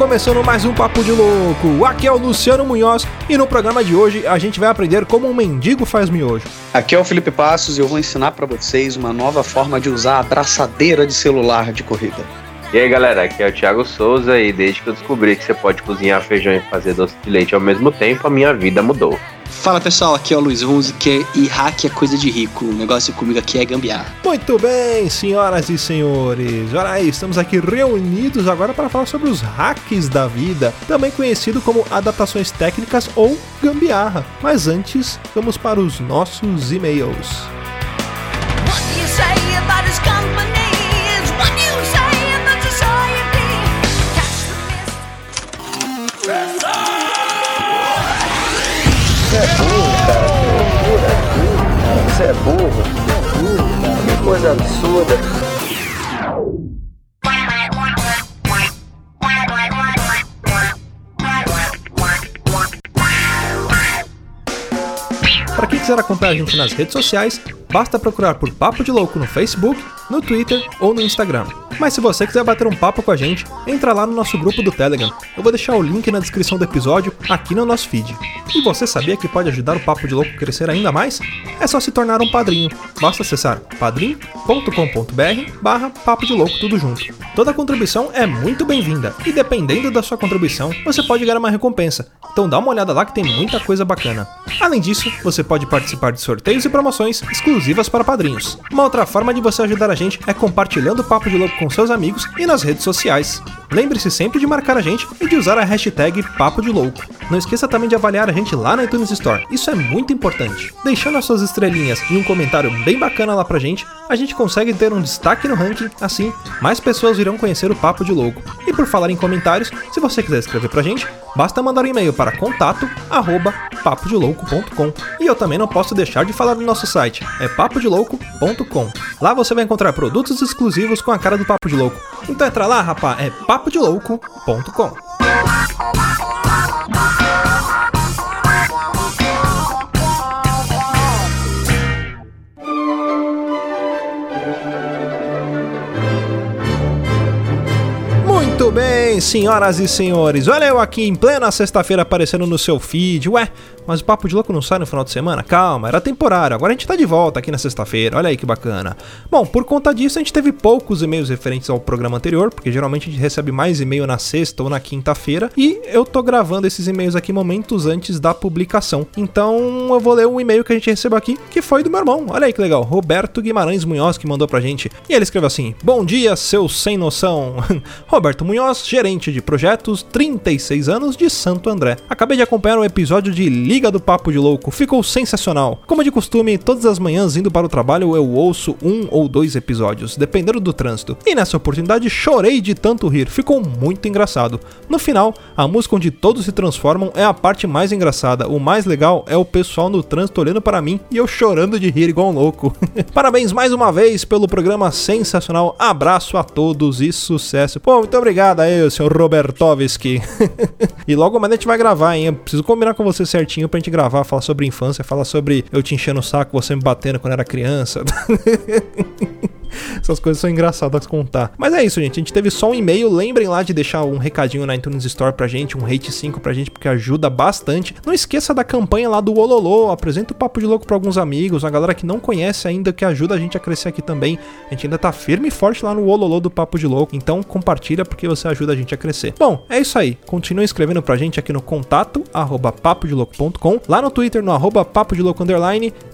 começando mais um Papo de Louco. Aqui é o Luciano Munhoz e no programa de hoje a gente vai aprender como um mendigo faz miojo. Aqui é o Felipe Passos e eu vou ensinar pra vocês uma nova forma de usar a abraçadeira de celular de corrida. E aí galera, aqui é o Thiago Souza e desde que eu descobri que você pode cozinhar feijão e fazer doce de leite ao mesmo tempo, a minha vida mudou. Fala pessoal, aqui é o Luiz Hunziker e hack é coisa de rico. O negócio comigo aqui é gambiar. Muito bem, senhoras e senhores. Olha aí, estamos aqui reunidos agora para falar sobre os hacks da vida, também conhecido como adaptações técnicas ou gambiarra. Mas antes, vamos para os nossos e-mails. Você é burro. Você é burro, cara. Que coisa absurda. Para quem quiser acompanhar a gente nas redes sociais, basta procurar por Papo de Louco no Facebook, no Twitter ou no Instagram. Mas se você quiser bater um papo com a gente, entra lá no nosso grupo do Telegram. Eu vou deixar o link na descrição do episódio aqui no nosso feed. E você sabia que pode ajudar o Papo de Louco a crescer ainda mais? É só se tornar um padrinho. Basta acessar padrim.com.br barra Papo de Louco tudo junto. Toda contribuição é muito bem-vinda e dependendo da sua contribuição, você pode ganhar uma recompensa. Então dá uma olhada lá que tem muita coisa bacana. Além disso, você pode participar de sorteios e promoções exclusivas para padrinhos. Uma outra forma de você ajudar a gente é compartilhando o Papo de Louco com seus amigos e nas redes sociais. Lembre-se sempre de marcar a gente e de usar a hashtag Papo de Louco. Não esqueça também de avaliar a gente lá na iTunes Store, isso é muito importante. Deixando as suas estrelinhas e um comentário bem bacana lá pra gente, a gente consegue ter um destaque no ranking, assim, mais pessoas irão conhecer o Papo de Louco. E por falar em comentários, se você quiser escrever pra gente, basta mandar um e-mail para contato arroba papodelouco.com. E eu também não posso deixar de falar do nosso site, é papodelouco.com. Lá você vai encontrar produtos exclusivos com a cara do Papo de Louco. Então entra lá, rapá, é papodelouco.com. Muito bem, senhoras e senhores. Olha eu aqui em plena sexta-feira aparecendo no seu feed. Ué, mas o Papo de Louco não sai no final de semana? Calma, era temporário. Agora a gente tá de volta aqui na sexta-feira. Olha aí que bacana. Bom, por conta disso a gente teve poucos e-mails referentes ao programa anterior, porque geralmente a gente recebe mais e-mail na sexta ou na quinta-feira. E eu tô gravando esses e-mails aqui momentos antes da publicação. Então eu vou ler um e-mail que a gente recebeu aqui, que foi do meu irmão. Olha aí que legal. Roberto Guimarães Munhoz que mandou pra gente. E ele escreveu assim: Bom dia, seu sem noção. Roberto Munhoz, gerente de projetos, 36 anos, de Santo André. Acabei de acompanhar o episódio de Liga do Papo de Louco, ficou sensacional. Como de costume, todas as manhãs indo para o trabalho eu ouço um ou dois episódios, dependendo do trânsito. E nessa oportunidade chorei de tanto rir, ficou muito engraçado. No final, a música onde todos se transformam é a parte mais engraçada. O mais legal é o pessoal no trânsito olhando para mim e eu chorando de rir igual um louco. Parabéns mais uma vez pelo programa sensacional. Abraço a todos e sucesso. Pô, muito obrigado aí, senhor Robertovski. e logo mais a gente vai gravar, hein? Eu preciso combinar com você certinho pra gente gravar, falar sobre infância, falar sobre eu te enchendo o saco, você me batendo quando era criança. Essas coisas são engraçadas contar. Mas é isso, gente. A gente teve só um e-mail. Lembrem lá de deixar um recadinho na iTunes Store pra gente, um rate 5 pra gente, porque ajuda bastante. Não esqueça da campanha lá do Ololô. Apresenta o Papo de Louco pra alguns amigos, uma galera que não conhece ainda, que ajuda a gente a crescer aqui também. A gente ainda tá firme e forte lá no Ololô do Papo de Louco. Então compartilha porque você ajuda a gente a crescer. Bom, é isso aí. Continue escrevendo pra gente aqui no contato arroba papodelouco.com, lá no Twitter no arroba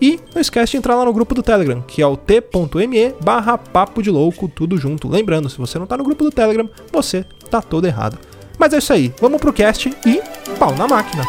e não esquece de entrar lá no grupo do Telegram, que é o t.me barra papo de louco, tudo junto. Lembrando, se você não tá no grupo do Telegram, você tá todo errado. Mas é isso aí, vamos pro cast e pau na máquina.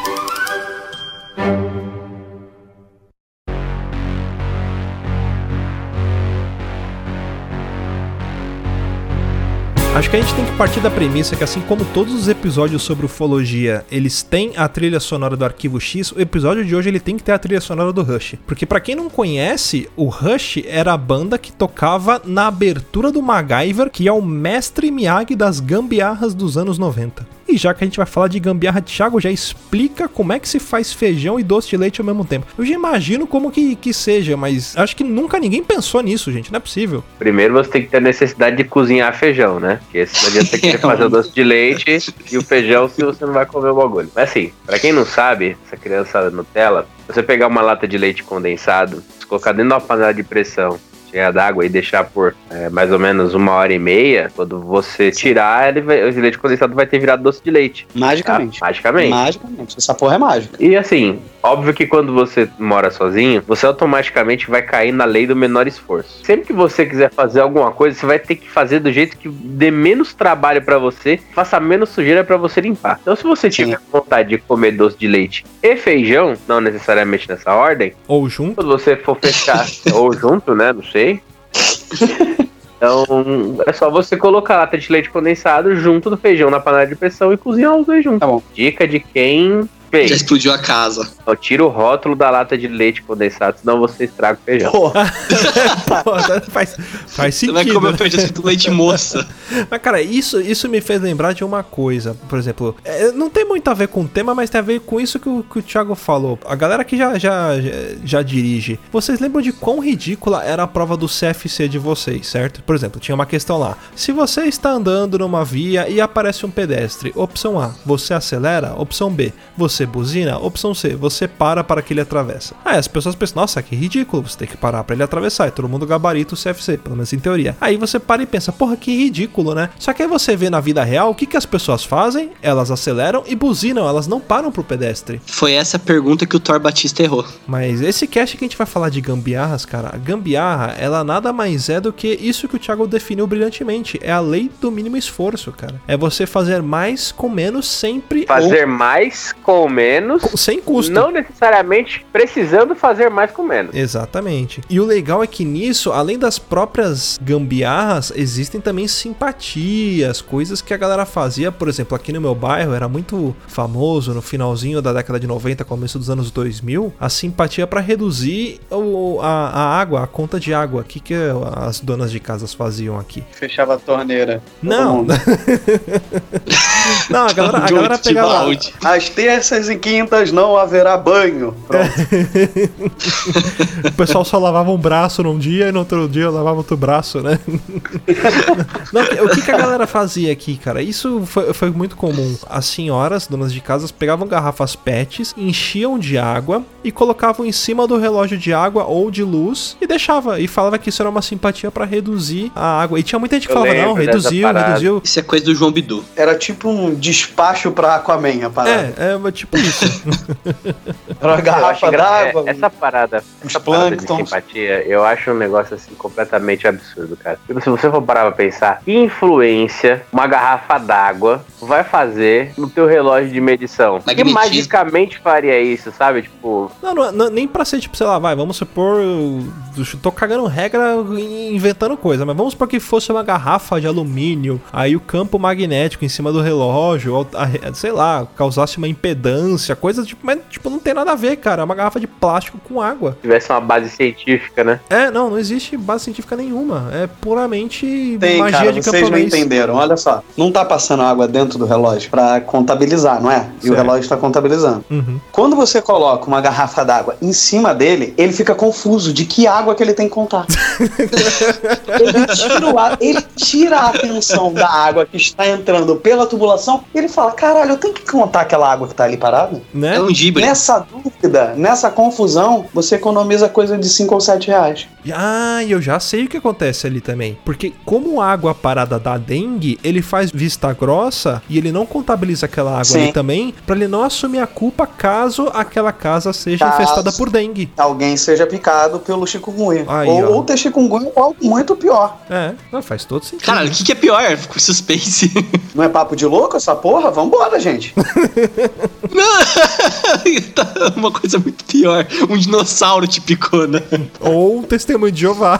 Acho que a gente tem que partir da premissa que assim como todos os episódios sobre ufologia, eles têm a trilha sonora do Arquivo X, o episódio de hoje ele tem que ter a trilha sonora do Rush. Porque pra quem não conhece, o Rush era a banda que tocava na abertura do MacGyver, que é o mestre Miyagi das gambiarras dos anos 90. E já que a gente vai falar de gambiarra, Thiago já explica como é que se faz feijão e doce de leite ao mesmo tempo. Eu já imagino como que, que seja, mas acho que nunca ninguém pensou nisso, gente. Não é possível. Primeiro você tem que ter necessidade de cozinhar feijão, né? Porque senão adianta você fazer o doce de leite e o feijão se você não vai comer o bagulho. Mas assim, pra quem não sabe, essa criança Nutella, você pegar uma lata de leite condensado, colocar dentro de uma panela de pressão, cheia d'água e deixar por é, mais ou menos uma hora e meia, quando você tirar, ele vai, o leite condensado vai ter virado doce de leite. Magicamente. Tá? Magicamente. Magicamente. Essa porra é mágica. E assim, óbvio que quando você mora sozinho, você automaticamente vai cair na lei do menor esforço. Sempre que você quiser fazer alguma coisa, você vai ter que fazer do jeito que dê menos trabalho pra você, faça menos sujeira pra você limpar. Então, se você Sim. tiver vontade de comer doce de leite e feijão, não necessariamente nessa ordem, Ou junto. quando você for fechar ou junto, né? Não sei. Então, é só você colocar a lata de leite condensado junto do feijão na panela de pressão e cozinhar os dois juntos. Tá bom. Dica de quem Já fez. explodiu a casa. Então, tira o rótulo da lata de leite condensado, senão você estraga o feijão. Porra. Pô, faz, faz Você vai sentido. comer o feijão escrito leite moça. Mas, cara, isso, isso me fez lembrar de uma coisa. Por exemplo, é, não tem muito a ver com o tema, mas tem a ver com isso que o, que o Thiago falou. A galera que já, já, já, já dirige, vocês lembram de quão ridícula era a prova do CFC de vocês, certo? Por exemplo, tinha uma questão lá. Se você está andando numa via e aparece um pedestre, opção A, você acelera, opção B, você buzina, opção C, você para para que ele atravessa. Aí as pessoas pensam, nossa, que ridículo, você tem que parar para ele atravessar, e todo mundo gabarita o CFC, pelo menos em teoria. Aí você para e pensa, porra, que ridículo, né? Só que aí você vê na vida real o que, que as pessoas fazem, elas aceleram e buzinam, elas não param pro pedestre. Foi essa pergunta que o Thor Batista errou. Mas esse cast que a gente vai falar de gambiarras, cara, a gambiarra, ela nada mais é do que isso que o Thiago definiu brilhantemente. É a lei do mínimo esforço, cara. É você fazer mais com menos sempre Fazer mais com menos, com- sem custo. não necessariamente precisando fazer mais com menos. Exatamente. E o legal é que nisso, além das próprias gambiarras, existem também simpatias, coisas que a galera fazia. Por exemplo, aqui no meu bairro era muito famoso no finalzinho da década de 90, começo dos anos 2000, a simpatia para reduzir o, a, a água, a conta de água. O que, que as donas de casas faziam aqui? Fechava a torneira. Não. Não, a galera, a galera pegava. balde. Às terças e quintas não haverá banho. Pronto. O pessoal só lavava um braço num dia e no outro dia lavava outro braço, né? Não, o que, que a galera fazia aqui, cara? Isso foi, foi muito comum. As senhoras, donas de casas, pegavam garrafas PETs, enchiam de água e colocavam em cima do relógio de água ou de luz e deixava. E falava que isso era uma simpatia pra reduzir a água. E tinha muita gente que Eu falava, não, reduziu, reduziu. Isso é coisa do João Bidu. Era tipo um despacho pra Aquaman, a parada. É, é tipo isso. Era uma Eu acho garrafa engra- d'água. é, Essa parada, essa parada de simpatia, eu acho um negócio assim completamente absurdo, cara. Tipo, se você for parar pra pensar, que influência uma garrafa d'água vai fazer no teu relógio de medição? Que magicamente faria isso, sabe? Tipo, Não, não, não- nem pra ser, tipo, sei lá, vai, vamos supor. Eu tô cagando regra e inventando coisa, mas vamos supor que fosse uma garrafa de alumínio, aí o campo magnético em cima do relógio, sei lá, causasse uma impedância, coisa tipo, mas tipo, não tem nada a ver, cara. É uma garrafa de plástico com água. tivesse uma base científica, né? É, não, não existe base científica nenhuma. É puramente Tem, magia cara, de vocês não entenderam. Olha só, não tá passando água dentro do relógio pra contabilizar, não é? E o Certo. relógio tá contabilizando. Uhum. Quando você coloca uma garrafa d'água em cima dele, ele fica confuso de que água que ele tem que contar. ele, tira o a- ele tira a atenção da água que está entrando pela tubulação e ele fala: caralho, eu tenho que contar aquela água que tá ali parada? Né? É um gibre. Nessa dúvida, nessa confusão, você economiza coisa de 5 ou 7 reais. Ah, e eu já sei o que acontece ali também. Porque como a água parada dá dengue, ele faz vista grossa e ele não contabiliza aquela água Sim. ali também, pra ele não assumir a culpa caso aquela casa seja Caso- infestada por dengue. Alguém seja picado pelo chikungunya. Aí, ou, ó. ou ter chikungunya ou algo muito pior. É, não, faz todo sentido. Caralho, o que, que é pior? Fico suspense. Não é papo de louco essa porra? Vambora, gente. Uma coisa muito pior. Um dinossauro te picou, né? Ou testemunho de Jeová.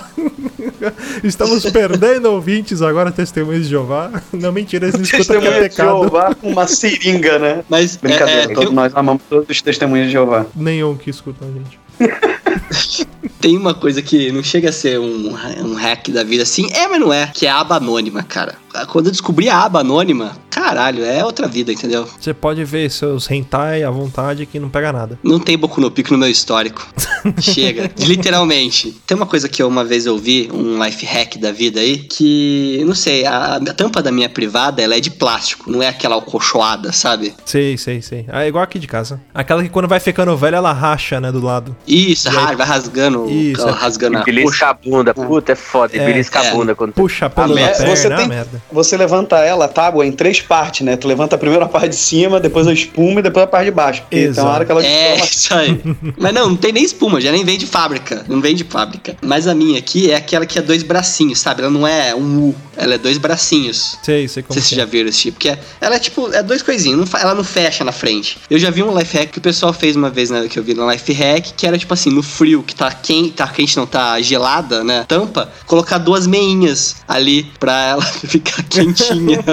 Estamos perdendo ouvintes agora, testemunhos de Jeová. Não, mentira, eles não escutam que é Testemunha de pecado. Jeová com uma seringa, né? Mas é, Brincadeira, é, todos tem, nós amamos todos os testemunhos de Jeová. Nenhum que escuta a gente. tem uma coisa que não chega a ser um, um hack da vida assim. É, mas não é. Que é a aba anônima, cara. Quando eu descobri a aba anônima. Caralho, é outra vida, entendeu? Você pode ver seus hentai à vontade que não pega nada. Não tem Boku no Pico no meu histórico. Chega, literalmente. Tem uma coisa que eu uma vez ouvi, um life hack da vida aí, que, não sei, a, a tampa da minha privada, ela é de plástico, não é aquela alcochoada, sabe? Sei, sei, sei. Ah, é igual aqui de casa. Aquela que quando vai ficando velha, ela racha, né, do lado. Isso, ra- vai rasgando, Isso, ela é. rasgando E a belisca coxa. a bunda. Puta, é foda. É, belisca é. a bunda quando Puxa pelo mer- da perna, você é tem- merda. Você levanta ela, a tábua, em três partes, né? Tu levanta primeiro a parte de cima, depois a espuma e depois a parte de baixo. Porque tem Exato. uma hora que ela É, isso aí. Mas não, não tem nem espuma, já nem vem de fábrica. Não vem de fábrica. Mas a minha aqui é aquela que é dois bracinhos, sabe? Ela não é um U, ela é dois bracinhos. Sei, sei Não como sei se vocês já viram esse tipo, que é, ela é tipo, é dois coisinhos, não ela não fecha na frente. Eu já vi um life hack que o pessoal fez uma vez né, que eu vi no life hack, que era tipo assim, no frio, que tá quente, tá quente, não tá gelada, né? Tampa, colocar duas meinhas ali pra ela ficar quentinha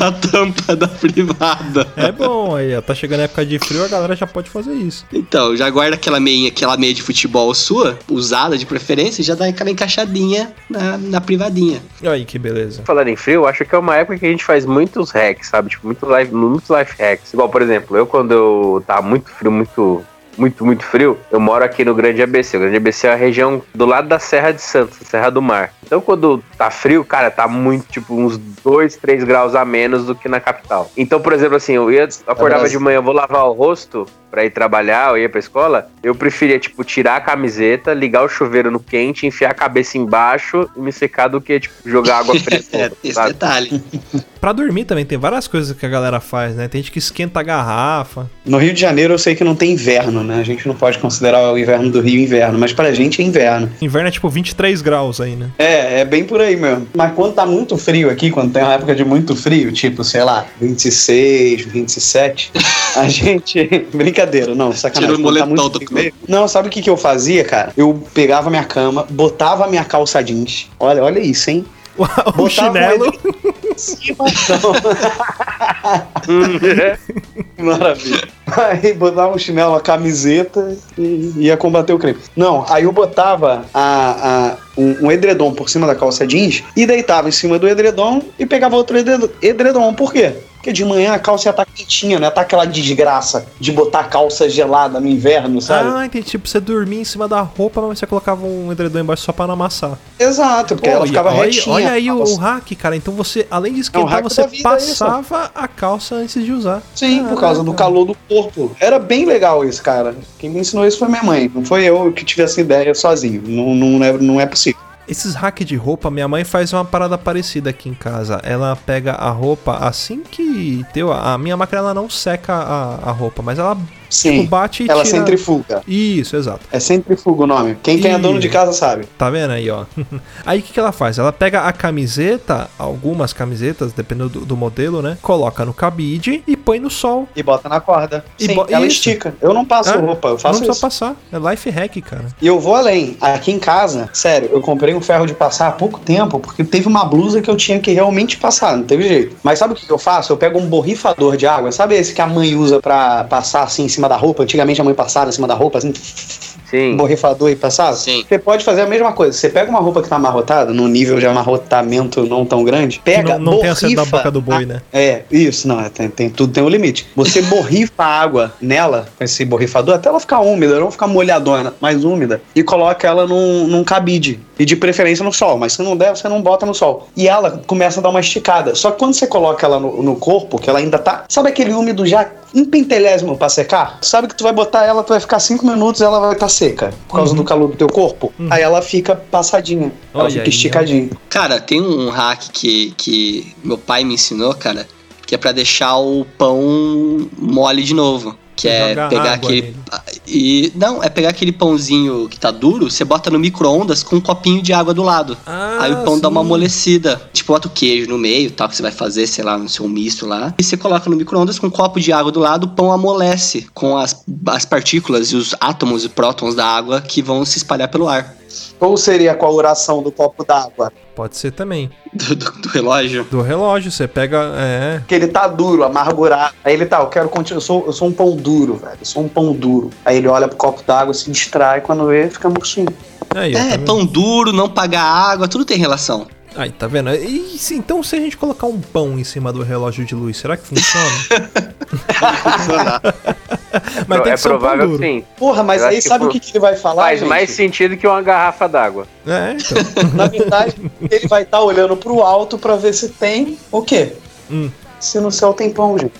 a tampa da privada. É bom, aí, ó, tá chegando a época de frio, a galera já pode fazer isso. Então, já guarda aquela meinha, aquela meia de futebol sua, usada de preferência, e já dá aquela encaixadinha na, na privadinha. Olha aí que beleza. Falando em frio, eu acho que é uma época que a gente faz muitos hacks, sabe? Tipo, muito life, muitos life hacks. Igual, por exemplo, eu quando eu tava muito frio, muito, muito, muito frio, eu moro aqui no Grande ABC. O Grande ABC é a região do lado da Serra de Santos, Serra do Mar. Então, quando tá frio, cara, tá muito, tipo, uns 2, 3 graus a menos do que na capital. Então, por exemplo, assim, eu ia, acordava de manhã, vou lavar o rosto pra ir trabalhar, eu ia pra escola, eu preferia, tipo, tirar a camiseta, ligar o chuveiro no quente, enfiar a cabeça embaixo e me secar do que, tipo, jogar água fria. É, esse sabe? detalhe. Pra dormir também tem várias coisas que a galera faz, né? Tem gente que esquenta a garrafa. No Rio de Janeiro eu sei que não tem inverno, né? A gente não pode considerar o inverno do Rio inverno, mas pra gente é inverno. Inverno é tipo 23 graus aí, né? É, é bem por aí mesmo. Mas quando tá muito frio aqui, quando tem uma época de muito frio, tipo, sei lá, 26, 27, a gente. Brincadeira, não, sacanagem. Tira o tá moletom muito do frio mesmo- Não, sabe o que, que eu fazia, cara? Eu pegava minha cama, botava a minha calça jeans. Olha, olha isso, hein? O, chinelo. em cima, não. Maravilha. Aí botava um chinelo, uma camiseta e ia combater o crime. Não, aí eu botava a, a- um, um edredom por cima da calça jeans e deitava em cima do edredom e pegava outro edredom. edredom. Por quê? Porque de manhã a calça ia estar quentinha, não ia estar aquela desgraça de botar calça gelada no inverno, sabe? Ah, entendi. Tipo, você dormia em cima da roupa, mas você colocava um edredom embaixo só pra não amassar. Exato, porque ela ficava olha, retinha. Olha aí a o, calça. o hack, cara. Então você, além de esquentar, hack você vida é passava a calça antes de usar. Sim, por causa do Caraca. calor do corpo. Era bem legal isso, cara. Quem me ensinou isso foi minha mãe. Não foi eu que tive essa ideia sozinho. Não, não, é, não é possível. Esses hacks de roupa, minha mãe faz uma parada parecida aqui em casa. Ela pega a roupa assim que deu. A minha máquina ela não seca a, a roupa, mas ela Sim. tipo, bate e Ela tira. centrifuga. Isso, exato. É centrifuga o nome. Quem, quem é dono de casa sabe. Tá vendo aí, ó? aí o que, que ela faz? Ela pega a camiseta, algumas camisetas, dependendo do, do modelo, né? Coloca no cabide e põe no sol. E bota na corda. E Sim, ela isso. estica. Eu não passo Ah, roupa, eu não faço precisa isso. passar. É life hack, cara. E eu vou além. Aqui em casa, sério, eu comprei um ferro de passar há pouco tempo, porque teve uma blusa que eu tinha que realmente passar, não teve jeito. Mas sabe o que eu faço? Eu pego um borrifador de água, sabe esse que a mãe usa pra passar assim em cima da roupa? Antigamente a mãe passava em cima da roupa, assim, Sim. borrifador e passava? Sim. Você pode fazer a mesma coisa. Você pega uma roupa que tá amarrotada, num nível de amarrotamento não tão grande, pega, não não tem a da borrifa boca do boi, a- né? É, isso, não, tem, tem- tudo tem um limite. Você borrifa a água nela, com esse borrifador, até ela ficar úmida, não ficar molhadona, mais úmida, e coloca ela num, num cabide. E de preferência no sol, mas se não der, você não bota no sol. E ela começa a dar uma esticada. Só que quando você coloca ela no, no corpo, que ela ainda tá. Sabe aquele úmido já um pentelésimo pra secar? Sabe que tu vai botar ela, tu vai ficar cinco minutos e ela vai estar seca. Por causa do calor do teu corpo. Aí ela fica passadinha. Ela Olha fica aí, esticadinha. Cara, tem um hack que, que meu pai me ensinou, cara, que é pra deixar o pão mole de novo. Que é pegar aquele. nele. E. Não, é pegar aquele pãozinho que tá duro, você bota no micro-ondas com um copinho de água do lado. Ah, Aí o pão dá uma sim. amolecida. Tipo, bota o queijo no meio, tal, que você vai fazer, sei lá, no seu misto lá. E você coloca no micro-ondas com um copo de água do lado, o pão amolece com as, as partículas e os átomos e prótons da água que vão se espalhar pelo ar. Ou seria com a oração do copo d'água? Pode ser também. Do, do- do relógio. Do relógio, você pega. É. Que ele tá duro, amargurado. Aí ele tá, eu quero continuar. Eu sou, eu sou um pão duro, velho. Eu sou um pão duro. Aí ele olha pro copo d'água, se distrai, quando vê, fica murchinho. Aí, tá É, vendo? pão duro, não pagar água, tudo tem relação. Aí, tá vendo? E se- então se a gente colocar um pão em cima do relógio de luz, será que funciona? Mas tem é que ser um pão provável duro. que sim. Porra, mas Eu aí que sabe o que, que ele vai falar? Faz gente? mais sentido que uma garrafa d'água. É, então. Na verdade, ele vai estar olhando pro alto pra ver se tem o quê? Hum. Se no céu tem pão, gente.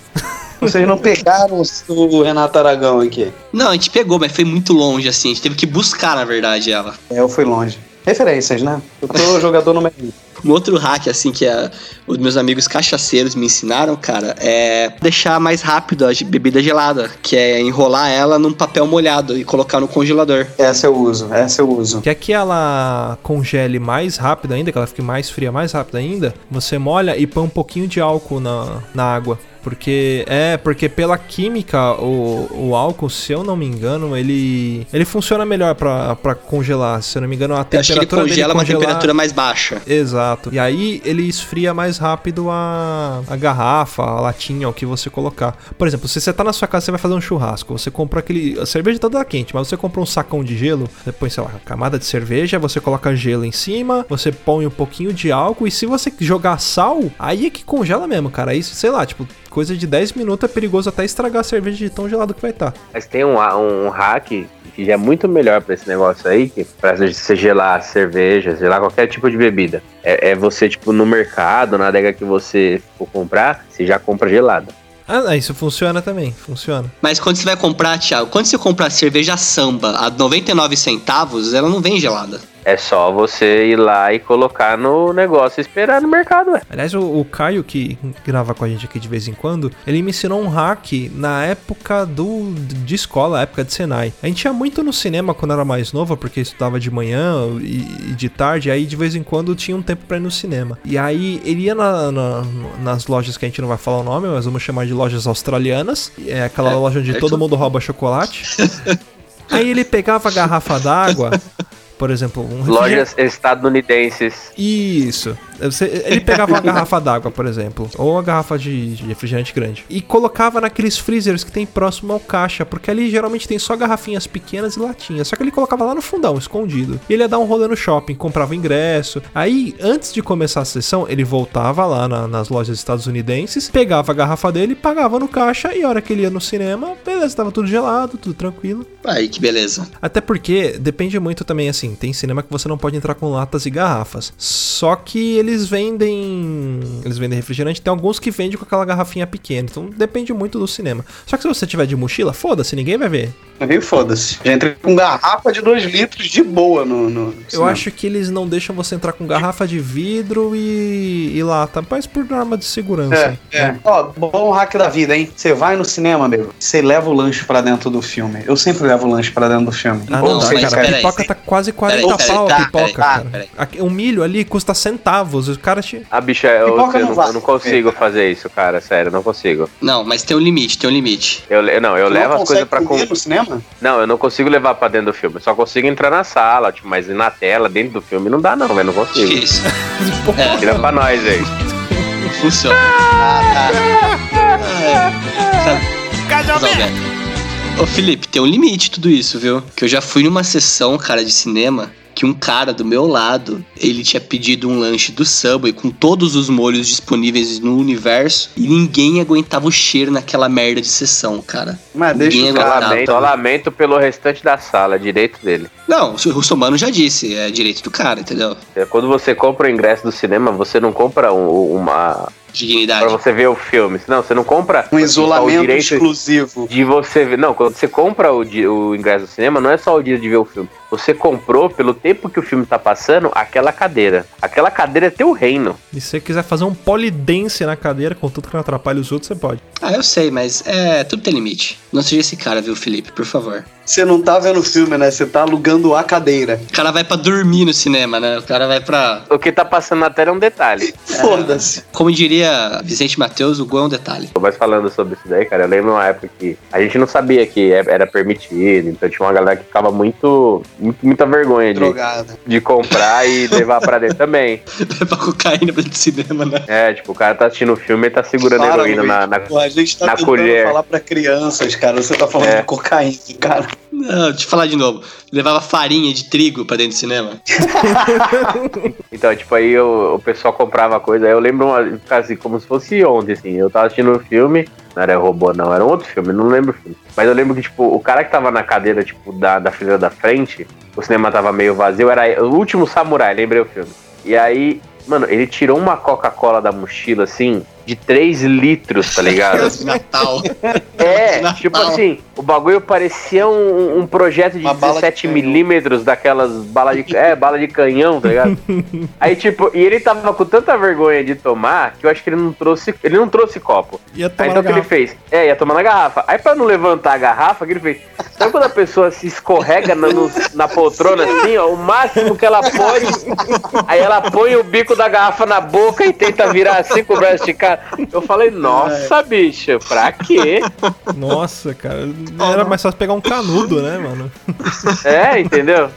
Vocês não pegaram o Renato Aragão aqui. Não, a gente pegou, mas foi muito longe, assim. A gente teve que buscar, na verdade, ela. É, eu fui longe. Referências, né? Eu tô jogador número um. Um outro hack, assim, que é, os meus amigos cachaceiros me ensinaram, cara, é deixar mais rápido a bebida gelada, que é enrolar ela num papel molhado e colocar no congelador. Essa eu uso, essa eu uso. Quer que ela congele mais rápido ainda, que ela fique mais fria mais rápido ainda? Você molha e põe um pouquinho de álcool na, na água. Porque é, porque pela química, o, o álcool, se eu não me engano, ele ele funciona melhor pra, pra congelar. Se eu não me engano, a Eu acho que ele temperatura dele congela uma congelar- temperatura mais baixa. Exato. E aí ele esfria mais rápido a, a garrafa, a latinha, o que você colocar. Por exemplo, se você tá na sua casa, você vai fazer um churrasco. Você compra aquele. A cerveja tá toda quente, mas você compra um sacão de gelo. Você põe, sei lá, camada de cerveja, você coloca gelo em cima, você põe um pouquinho de álcool. E se você jogar sal, aí é que congela mesmo, cara. Aí, sei lá, tipo, coisa de 10 minutos é perigoso até estragar a cerveja de tão gelado que vai estar. Mas tem um, um hack que já é muito melhor pra esse negócio aí, que pra você gelar cerveja, gelar qualquer tipo de bebida. É, é você, tipo, no mercado, na adega que você for comprar, você já compra gelada. Ah, isso funciona também, funciona. Mas quando você vai comprar, Thiago, quando você comprar cerveja samba a 99 centavos, ela não vem gelada. É só você ir lá e colocar no negócio e esperar no mercado, ué. Aliás, o, o Caio, que grava com a gente aqui de vez em quando, ele me ensinou um hack na época do, de escola, época de Senai. A gente ia muito no cinema quando era mais nova, porque estudava de manhã e, e de tarde, aí de vez em quando tinha um tempo pra ir no cinema. E aí ele ia na- na- nas lojas que a gente não vai falar o nome, mas vamos chamar de lojas australianas. É aquela loja onde é todo isso. mundo rouba chocolate. aí ele pegava a garrafa d'água. Por exemplo, um refrigerante- Lojas estadunidenses. isso. Você- Ele pegava uma garrafa d'água, por exemplo, ou uma garrafa de, de refrigerante grande, e colocava naqueles freezers que tem próximo ao caixa, porque ali geralmente tem só garrafinhas pequenas e latinhas. Só que ele colocava lá no fundão, escondido. E ele ia dar um rolê no shopping, comprava ingresso. Aí, antes de começar a sessão, ele voltava lá na- nas lojas estadunidenses, pegava a garrafa dele, pagava no caixa, e a hora que ele ia no cinema, beleza, tava tudo gelado, tudo tranquilo. Aí, que beleza. Até porque depende muito também, assim, tem cinema que você não pode entrar com latas e garrafas. Só que eles vendem. Eles vendem refrigerante, tem alguns que vendem com aquela garrafinha pequena. Então depende muito do cinema. Só que se você tiver de mochila, foda-se, ninguém vai ver. Aí foda-se. Já entrei com garrafa de 2 litros de boa no. no Eu cinema. acho que eles não deixam você entrar com garrafa de vidro e, e lata, mas por norma de segurança. É, é. Ó, bom hack da vida, hein? Você vai no cinema, amigo, você leva o lanche pra dentro do filme. Eu sempre levo o lanche pra dentro do filme. Ah, Ou não, mas cara, a pipoca tá quase 40 Peraí, peraí, pau a tá, pipoca, peraí, cara. Um milho ali custa centavos, os caras te... Ah, bicha, eu, eu não eu não consigo fazer isso, cara. Sério, eu não consigo. Não, mas tem um limite, tem um limite. Eu, não, eu Tu levo não as coisas pra comer. no cinema? Não, eu não consigo levar pra dentro do filme. Eu só consigo entrar na sala, tipo, mas na tela, dentro do filme, não dá não, velho. Não consigo. Difícil. É, Tira pra nós aí. não funciona. Ô Felipe, tem um limite tudo isso, viu? Que eu já fui numa sessão, cara, de cinema que um cara do meu lado, ele tinha pedido um lanche do Subway com todos os molhos disponíveis no universo e ninguém aguentava o cheiro naquela merda de sessão, cara. Mas deixa Ninguém o cara. aguentava. Lamento, só lamento pelo restante da sala, direito dele. Não, o Russomano já disse, é direito do cara, entendeu? É, Quando você compra o ingresso do cinema, você não compra um- uma. Dignidade. Pra você ver o filme. Não, você não compra. Um o isolamento direito exclusivo. de você ver. Não, quando você compra o, o ingresso do cinema, não é só o dia de ver o filme. Você comprou, pelo tempo que o filme tá passando, aquela cadeira. Aquela cadeira é teu reino. E se você quiser fazer um polidense na cadeira, contanto que não atrapalhe os outros, você pode. Ah, eu sei, mas é, tudo tem limite. Não seja esse cara, viu, Felipe, por favor. Você não tá vendo o filme, né? Você tá alugando a cadeira. O cara vai pra dormir no cinema, né? O cara vai pra. O que tá passando na tela é um detalhe. Foda-se. Como diria Vicente Matheus, o gol é um detalhe. Mas falando sobre isso daí, cara, eu lembro uma época que a gente não sabia que é- era permitido, então tinha uma galera que ficava muito muita vergonha de, de comprar e levar pra dentro também. Pra cocaína pra dentro do cinema, né? É, tipo, o cara tá assistindo o filme e tá segurando Para, heroína na, na- Pô, a gente tá na tentando colher. falar pra crianças, cara. Você tá falando É. de cocaína, cara. Não, deixa eu falar de novo. Levava farinha de trigo pra dentro do cinema. Então, tipo, aí eu- o pessoal comprava coisa. Aí eu lembro, uma, assim, como se fosse ontem, assim. Eu tava assistindo um filme, não era robô, não, era um outro filme, não lembro o filme. Mas eu lembro que, tipo, o cara que tava na cadeira, tipo, da, da fileira da frente, o cinema tava meio vazio, era o último samurai, lembrei o filme. E aí, mano, ele tirou uma Coca-Cola da mochila, assim, de 3 litros, tá ligado? Natal. É, Natal. tipo assim, o bagulho parecia um, um projeto de Uma bala de 17 canhão. milímetros daquelas balas de. É, bala de canhão, tá ligado? Aí, tipo, e ele tava com tanta vergonha de tomar que eu acho que ele não trouxe. Ele não trouxe copo. Ia Aí tomar então na o que ele fez? É, ia tomar na garrafa. Aí pra não levantar a garrafa, o que ele fez? Sabe quando a pessoa se escorrega na, no- na poltrona assim, ó? O máximo que ela pode. Aí ela põe o bico da garrafa na boca e tenta virar assim com o braço esticado. Eu falei, nossa, bicho, pra quê? Nossa, cara. Era mais fácil pegar um canudo, né, mano? É, entendeu?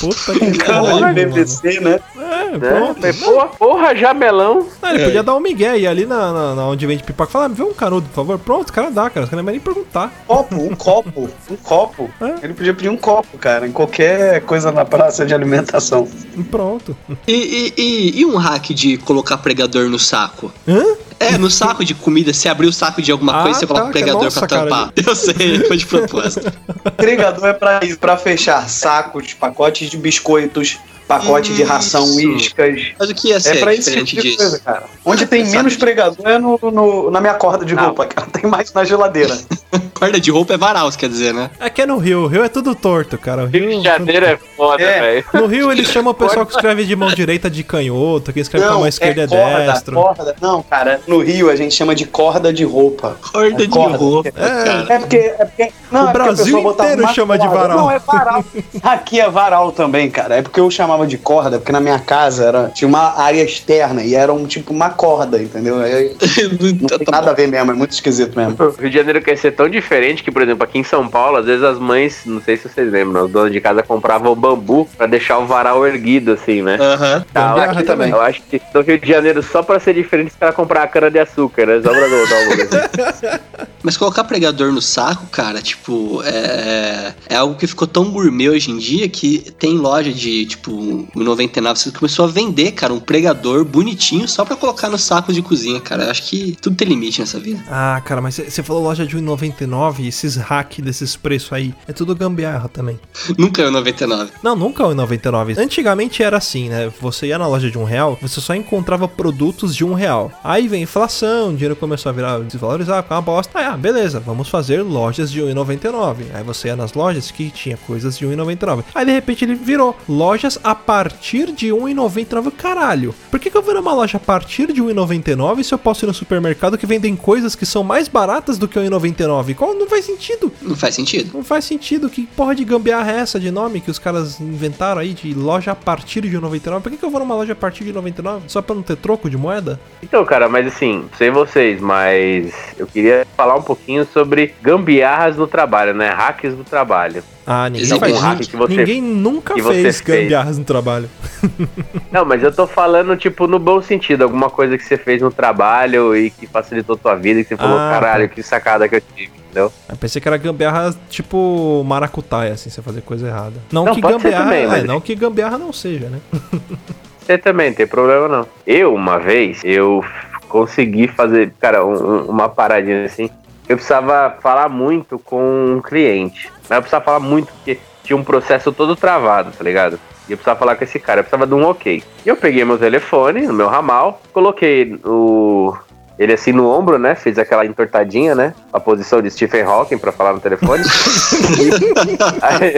Puta que Cara pariu, mano. BBC, né? É, Né? pronto. Falei, Porra, porra, jamelão. Ah, ele podia dar um migué e ali na, na, na onde vende pipoca falar, "Ah, vê um canudo, por favor. Pronto, o cara dá, cara. Os caras não vai nem perguntar. Copo, um copo, um copo. É. Ele podia pedir um copo, cara, em qualquer coisa na praça de alimentação. E pronto. E, e, e, e um hack de colocar pregador no saco? Hã? É, no saco de comida, você abriu o saco de alguma Ah, coisa, você coloca tá, o pregador nossa, pra cara. tampar. Eu sei, foi de propósito. Entregador é pra isso, pra fechar sacos, pacotes de biscoitos, pacote de ração, Isso. iscas. Mas o que ia É ser pra esse tipo de disso? coisa, cara. Onde tem menos pregador é no, no- na minha corda de Não. roupa, cara. Tem mais na geladeira. Corda de roupa é varal, você quer dizer, né? É que é no Rio. O Rio é tudo torto, cara. O Rio Rio. de Janeiro é foda, É. velho. No Rio eles chamam o pessoal que escreve de mão direita de canhoto, quem escreve com a mão esquerda é, corda, destro. corda. Não, cara, no Rio a gente chama de corda de roupa. Corda de corda. roupa, É. cara. É porque. É porque não, O é porque Brasil botava inteiro chama de varal. Não, é varal. Aqui é varal também, cara. É porque eu chamava de corda, porque na minha casa era, tinha uma área externa e era um tipo uma corda, entendeu? Aí não tem Tá nada a ver mesmo, é muito esquisito mesmo. O Rio de Janeiro quer ser tão diferente que, por exemplo, aqui em São Paulo, às vezes as mães, não sei se vocês lembram, os donos de casa compravam bambu pra deixar o varal erguido, assim, né? Aham. Tá, Gambiarra aqui também. Eu acho que no Rio de Janeiro, só pra ser diferente, os caras compraram a cana de açúcar, né? Só pra dar uma. Mas colocar pregador no saco, cara, tipo, é, é algo que ficou tão gourmet hoje em dia que tem loja de, tipo, 99, você começou a vender, cara, um pregador bonitinho só pra colocar no saco de cozinha, cara. Eu acho que tudo tem limite nessa vida. Ah, cara, mas você falou loja de 1,99 esses hack desses preços aí. É tudo gambiarra também. Nunca é o 99. Não, nunca é 1,99. Antigamente era assim, né? Você ia na loja de um real, você só encontrava produtos de um real. Aí vem inflação, o dinheiro começou a virar desvalorizar, ficar uma bosta. Ah, beleza, vamos fazer lojas de 1,99. Aí você ia nas lojas que tinha coisas de 1,99. Aí de repente ele virou lojas a partir de 1,99. Caralho, por que, que eu vou numa loja a partir de 1,99 se eu posso ir no supermercado que vendem coisas que são mais baratas do que 1,99? Qual não faz sentido? Não faz sentido. Não faz sentido. Que porra de gambiarra é essa de nome que os caras inventaram aí de loja a partir de 99? Por que, que eu vou numa loja a partir de 99? Só pra não ter troco de moeda? Então, cara, mas assim, sei vocês, mas eu queria falar um pouquinho sobre gambiarras no trabalho, né? Hacks do trabalho. Ah, ninguém Existe faz hack que você- Ninguém nunca fez gambiarras no trabalho. Não, mas eu tô falando, tipo, no bom sentido, alguma coisa que você fez no trabalho e que facilitou tua vida e que você falou, Ah, caralho, tá. que sacada que eu tive, entendeu? Eu pensei que era gambiarra tipo maracutaia, assim, você fazer coisa errada. Não, Não, que gambiarra. também, é, mas- não que gambiarra não seja, né? Você também, não tem problema não. Eu, uma vez, eu consegui fazer, cara, um- uma paradinha assim. Eu precisava falar muito com um cliente. Mas eu precisava falar muito, porque tinha um processo todo travado, tá ligado? E eu precisava falar com esse cara, eu precisava de um ok. E eu peguei meu telefone, no meu ramal, coloquei o. Ele assim no ombro, né? Fiz aquela entortadinha, né? A posição de Stephen Hawking pra falar no telefone. aí,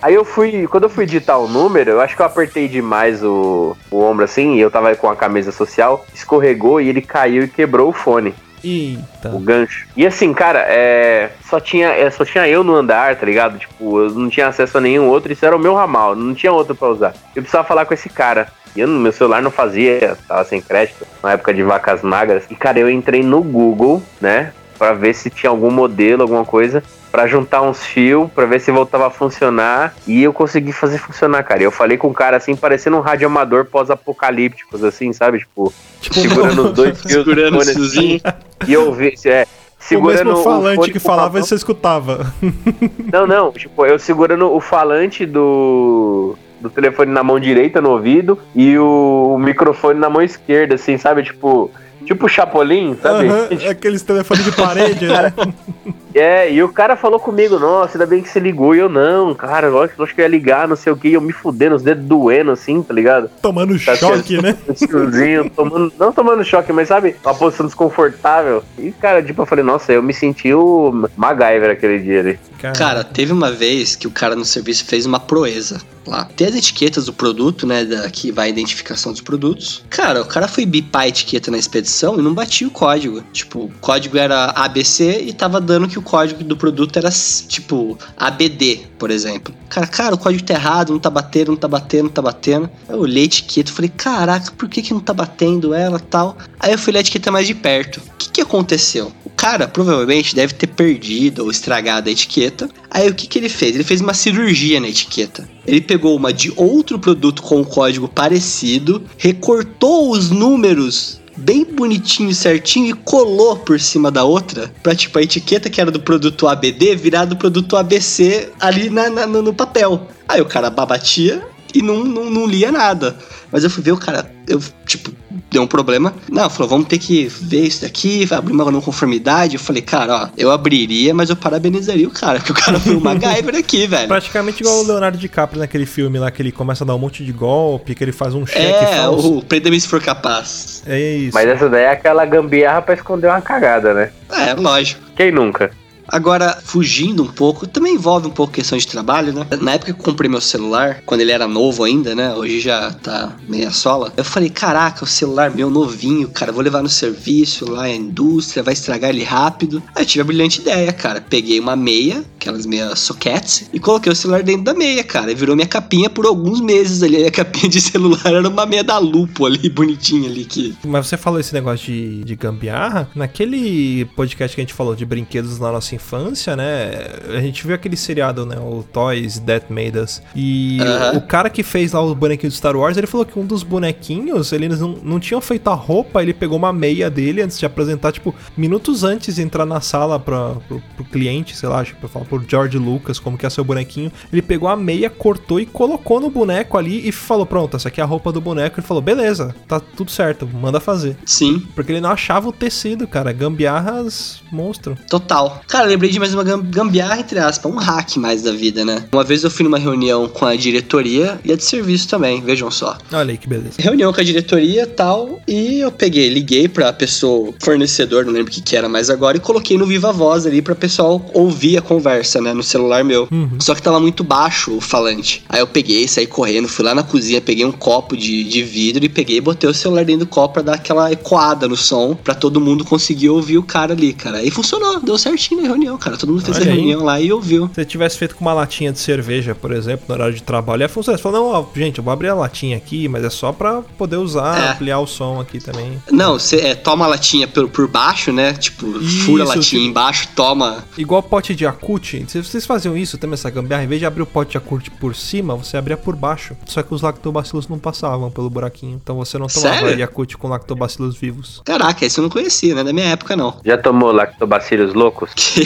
aí eu fui, quando eu fui digitar o número, eu acho que eu apertei demais o, o ombro assim, e eu tava com a camisa social, escorregou e ele caiu e quebrou o fone, Eita. o gancho. E assim, cara, é, só tinha, é, só tinha eu no andar, tá ligado? Tipo, eu não tinha acesso a nenhum outro, isso era o meu ramal, não tinha outro pra usar. Eu precisava falar com esse cara. E eu, meu celular não fazia, tava sem crédito, na época de vacas magras. E, cara, eu entrei no Google, né? Pra ver se tinha algum modelo, alguma coisa, pra juntar uns fios, pra ver se voltava a funcionar. E eu consegui fazer funcionar, cara. E eu falei com um cara assim, parecendo um radioamador pós-apocalípticos, assim, sabe? Tipo, Tipo, segurando os dois fios do Segurando fone o assim, e eu vi, é, segurando o mesmo falante fone que falava e você escutava. Não, não, tipo, eu segurando o falante do, do telefone na mão direita no ouvido e o, o microfone na mão esquerda, assim, sabe? Tipo, tipo Chapolin, sabe? Aham, aqueles telefones de parede, né? É, e o cara falou comigo, nossa, ainda bem que você ligou. E eu, não, cara, eu acho eu acho que eu ia ligar, não sei o que, e eu me fudendo, os dedos doendo, assim, tá ligado? Tomando Tá choque, né? Esse friozinho, tomando, não tomando choque, mas sabe, uma posição desconfortável. E, cara, tipo, eu falei, nossa, eu me senti o MacGyver aquele dia ali. Cara, teve uma vez que o cara no serviço fez uma proeza lá. Tem as etiquetas do produto, né? Da, que vai a identificação dos produtos. Cara, o cara foi bipar a etiqueta na expedição e não batia o código. Tipo, o código era ABC e tava dando que o código do produto era, tipo, ABD, por exemplo. Cara, cara, o código tá errado, não tá batendo, não tá batendo, não tá batendo. Eu olhei a etiqueta e falei, caraca, por que que não tá batendo ela tal? Aí eu fui ler a etiqueta mais de perto. O que que aconteceu? Cara provavelmente deve ter perdido ou estragado a etiqueta. Aí o que que ele fez? Ele fez uma cirurgia na etiqueta. Ele pegou uma de outro produto com o código parecido, recortou os números bem bonitinho, certinho e colou por cima da outra pra tipo a etiqueta que era do produto ABD virar do produto ABC ali na, na- no papel. Aí o cara babatia e não, não, não lia nada. Mas eu fui ver o cara, eu, tipo, deu um problema. Não, falou, vamos ter que ver isso daqui, vai abrir uma não conformidade. Eu falei, cara, ó, eu abriria, mas eu parabenizaria o cara, porque o cara foi um MacGyver aqui, velho. Praticamente igual o Leonardo DiCaprio naquele filme lá, que ele começa a dar um monte de golpe, que ele faz um cheque É, falso. o prenda-me se for capaz. É isso. Mas essa daí é aquela gambiarra pra esconder uma cagada, né? É, lógico. Quem nunca? Agora, fugindo um pouco, também envolve um pouco questão de trabalho, né? Na época que eu comprei meu celular, quando ele era novo ainda, né? Hoje já tá meia sola. Eu falei, caraca, o celular meu novinho, cara, vou levar no serviço lá, a indústria, vai estragar ele rápido. Aí eu tive a brilhante ideia, cara. Peguei uma meia, aquelas meias sockets, e coloquei o celular dentro da meia, cara. E virou minha capinha por alguns meses ali. A capinha de celular era uma meia da Lupo ali, bonitinha ali, que Mas você falou esse negócio de, de gambiarra. Naquele podcast que a gente falou de brinquedos na nossa infância, né? A gente viu aquele seriado, né? O Toys That Made Us. E o cara que fez lá os bonequinhos do Star Wars, ele falou que um dos bonequinhos, eles não, não tinham feito a roupa, ele pegou uma meia dele antes de apresentar, tipo, minutos antes de entrar na sala pra, pro, pro cliente, sei lá, acho que falar por George Lucas, como que é seu bonequinho. Ele pegou a meia, cortou e colocou no boneco ali e falou: Pronto, essa aqui é a roupa do boneco. Ele falou: Beleza, tá tudo certo, manda fazer. sim, Porque ele não achava o tecido, cara. Gambiarras monstro. Total. Cara, lembrei de mais uma gam- gambiarra, entre aspas, um hack mais da vida, né? Uma vez eu fui numa reunião com a diretoria e a de serviço também, vejam só. Olha aí que beleza. Reunião com a diretoria e tal, e eu peguei, liguei pra pessoa, fornecedor, não lembro o que que era mais agora, e coloquei no Viva Voz ali pra pessoal ouvir a conversa, né, no celular meu. Uhum. Só que tava muito baixo o falante. Aí eu peguei, saí correndo, fui lá na cozinha, peguei um copo de, de vidro e peguei e botei o celular dentro do copo pra dar aquela ecoada no som, pra todo mundo conseguir ouvir o cara ali, cara. E funcionou, deu certinho na reunião, cara. Todo mundo fez Olha a aí. reunião lá e ouviu. Se você tivesse feito com uma latinha de cerveja, por exemplo, no horário de trabalho, ia funcionar. Você falou, não, ó, gente, eu vou abrir a latinha aqui, mas é só pra poder usar, É. ampliar o som aqui também. Não, você é, toma a latinha por, por baixo, né? Tipo, fura a Isso, latinha tipo- embaixo, toma. Igual pote de Yakut. Se vocês faziam isso também, essa gambiarra, em vez de abrir o pote de Yakut por cima, você abria por baixo. Só que os lactobacilos não passavam pelo buraquinho. Então você não tomava Sério? Yakut com lactobacilos vivos. Caraca, esse eu não conhecia, né? Da minha época, não. Já tomou lactobacilos loucos?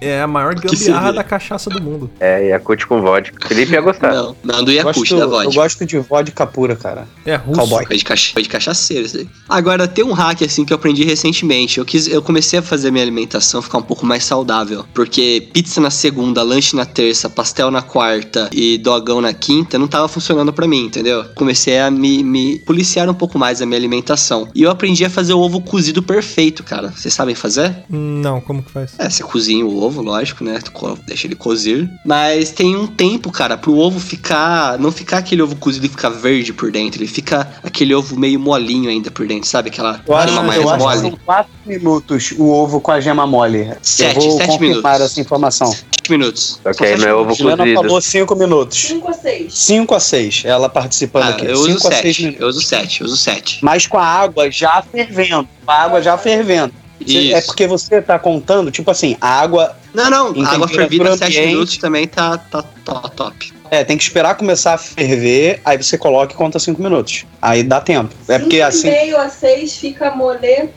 É a maior gambiarra da cachaça do mundo. É, Yakut com vodka. Felipe ia gostar. não, não do Eu gosto, da eu vodka. gosto de vodka pura, cara. É russo. Cowboy. Foi de, cacha- foi de cachaceiro isso aí. Agora, tem um hack assim que eu aprendi recentemente. Eu, quis, eu comecei a fazer minha alimentação ficar um pouco mais saudável. Porque pizza na segunda, lanche na terça, pastel na quarta e dogão na quinta não tava funcionando pra mim, entendeu? Comecei a me, me policiar um pouco mais a minha alimentação. E eu aprendi a fazer o ovo cozido perfeito, cara. Vocês sabem fazer? Não, como que faz? É, você cozinha o ovo, lógico, né? Tu Deixa ele cozir. Mas tem um tempo, cara, pro ovo ficar. Não ficar aquele ovo cozido e ficar verde por dentro. Ele fica aquele ovo meio molinho ainda por dentro, sabe? Aquela Eu acho, gema mais eu acho que mole. são 4 minutos o ovo com a gema mole. Sete, eu vou sete confirmar minutos. essa informação. 7 minutos. Aí sete é ovo minutos. Juliana cozido. falou 5 minutos. 5 a 6. 5 a 6, ela participando Ah, aqui. eu uso 5 a 6 7. minutos. Eu uso 7, eu uso 7. Mas com a água já fervendo. Com a água já fervendo. Você- Isso. É porque você tá contando, tipo assim, a água Não, não, Em água fervida 7 ambiente. minutos também tá, tá, tá top. É, tem que esperar começar a ferver, aí você coloca e conta 5 minutos. Aí dá tempo. É porque assim, meio a 6 fica molê.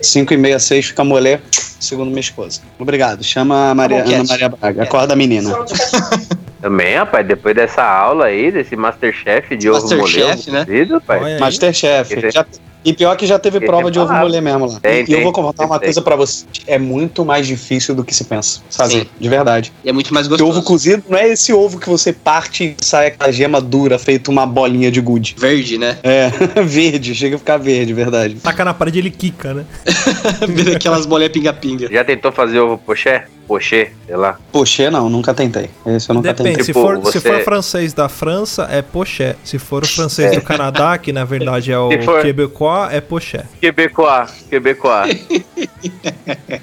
5 e meia, 6 fica molé. segundo minha esposa. Obrigado. Chama a Maria, Ana. Maria Braga. Acorda a menina. Também, rapaz, depois dessa aula aí, desse Masterchef de ovo Masterchef, molê, né? Olha aí. Masterchef. Já- e pior que já teve prova é de ovo molê mesmo lá. Tem, e eu tem, vou contar uma tem. coisa pra você. É muito mais difícil do que se pensa fazer. Sim. De verdade. E é muito mais Porque gostoso. ovo cozido não é esse ovo que você parte e sai aquela gema dura, feito uma bolinha de gude. Verde, né? É, verde, chega a ficar verde, verdade. Taca na parede ele quica, né? Vira aquelas bolinhas pinga-pinga. Já tentou fazer ovo poché? Poché, sei lá. Poxa, não, nunca tentei. Esse eu nunca Depende. tentei. Se, Tipo, for, se você- for francês da França, é poché. Se for o francês do Canadá, que na verdade é o Se for- quebecois, é poché. Quebecois, Quebecois.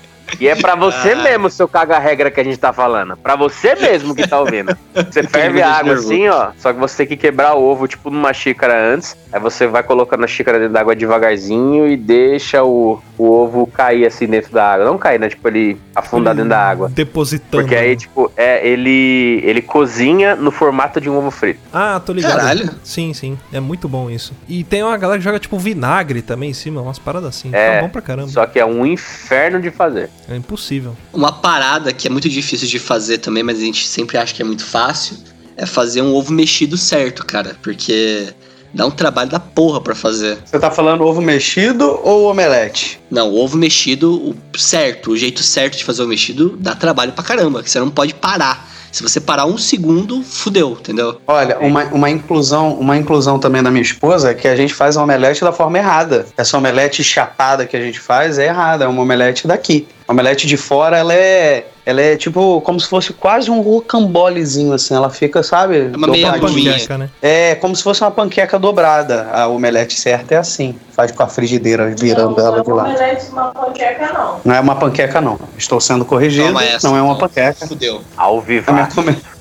E é pra você Ah. mesmo, seu caga-regra que a gente tá falando. Pra você mesmo que tá ouvindo. Você ferve a água assim, ó. Só que você tem que quebrar o ovo, tipo, numa xícara antes. Aí você vai colocando a xícara dentro da água devagarzinho e deixa o, o ovo cair assim dentro da água. Não cair, né? Tipo, ele afundar dentro da água. Depositando. Porque aí, tipo, é, ele, ele cozinha no formato de um ovo frito. Ah, tô ligado. Caralho. Sim, sim. É muito bom isso. E tem uma galera que joga tipo vinagre também em cima, umas paradas assim. É, Tá bom pra caramba. Só que é um inferno de fazer. É impossível. Uma parada que é muito difícil de fazer também, mas a gente sempre acha que é muito fácil, é fazer um ovo mexido certo, cara. Porque dá um trabalho da porra pra fazer. Você tá falando ovo mexido ou omelete? Não, o ovo mexido, o certo, o jeito certo de fazer o mexido dá trabalho pra caramba, que você não pode parar. Se você parar um segundo, fudeu, entendeu? Olha, uma, uma inclusão, uma inclusão também da minha esposa é que a gente faz a omelete da forma errada. Essa omelete chapada que a gente faz é errada, é uma omelete daqui. A omelete de fora, ela é, ela é tipo como se fosse quase um rocambolezinho assim, ela fica, sabe? É uma meia panqueca, né? É como se fosse uma panqueca dobrada. A omelete certa é assim, faz com a frigideira virando ela de lado. omelete, uma panqueca, não. Não é uma panqueca não. Estou sendo corrigido, Toma essa, não é uma panqueca. Fudeu. Ao A vivo.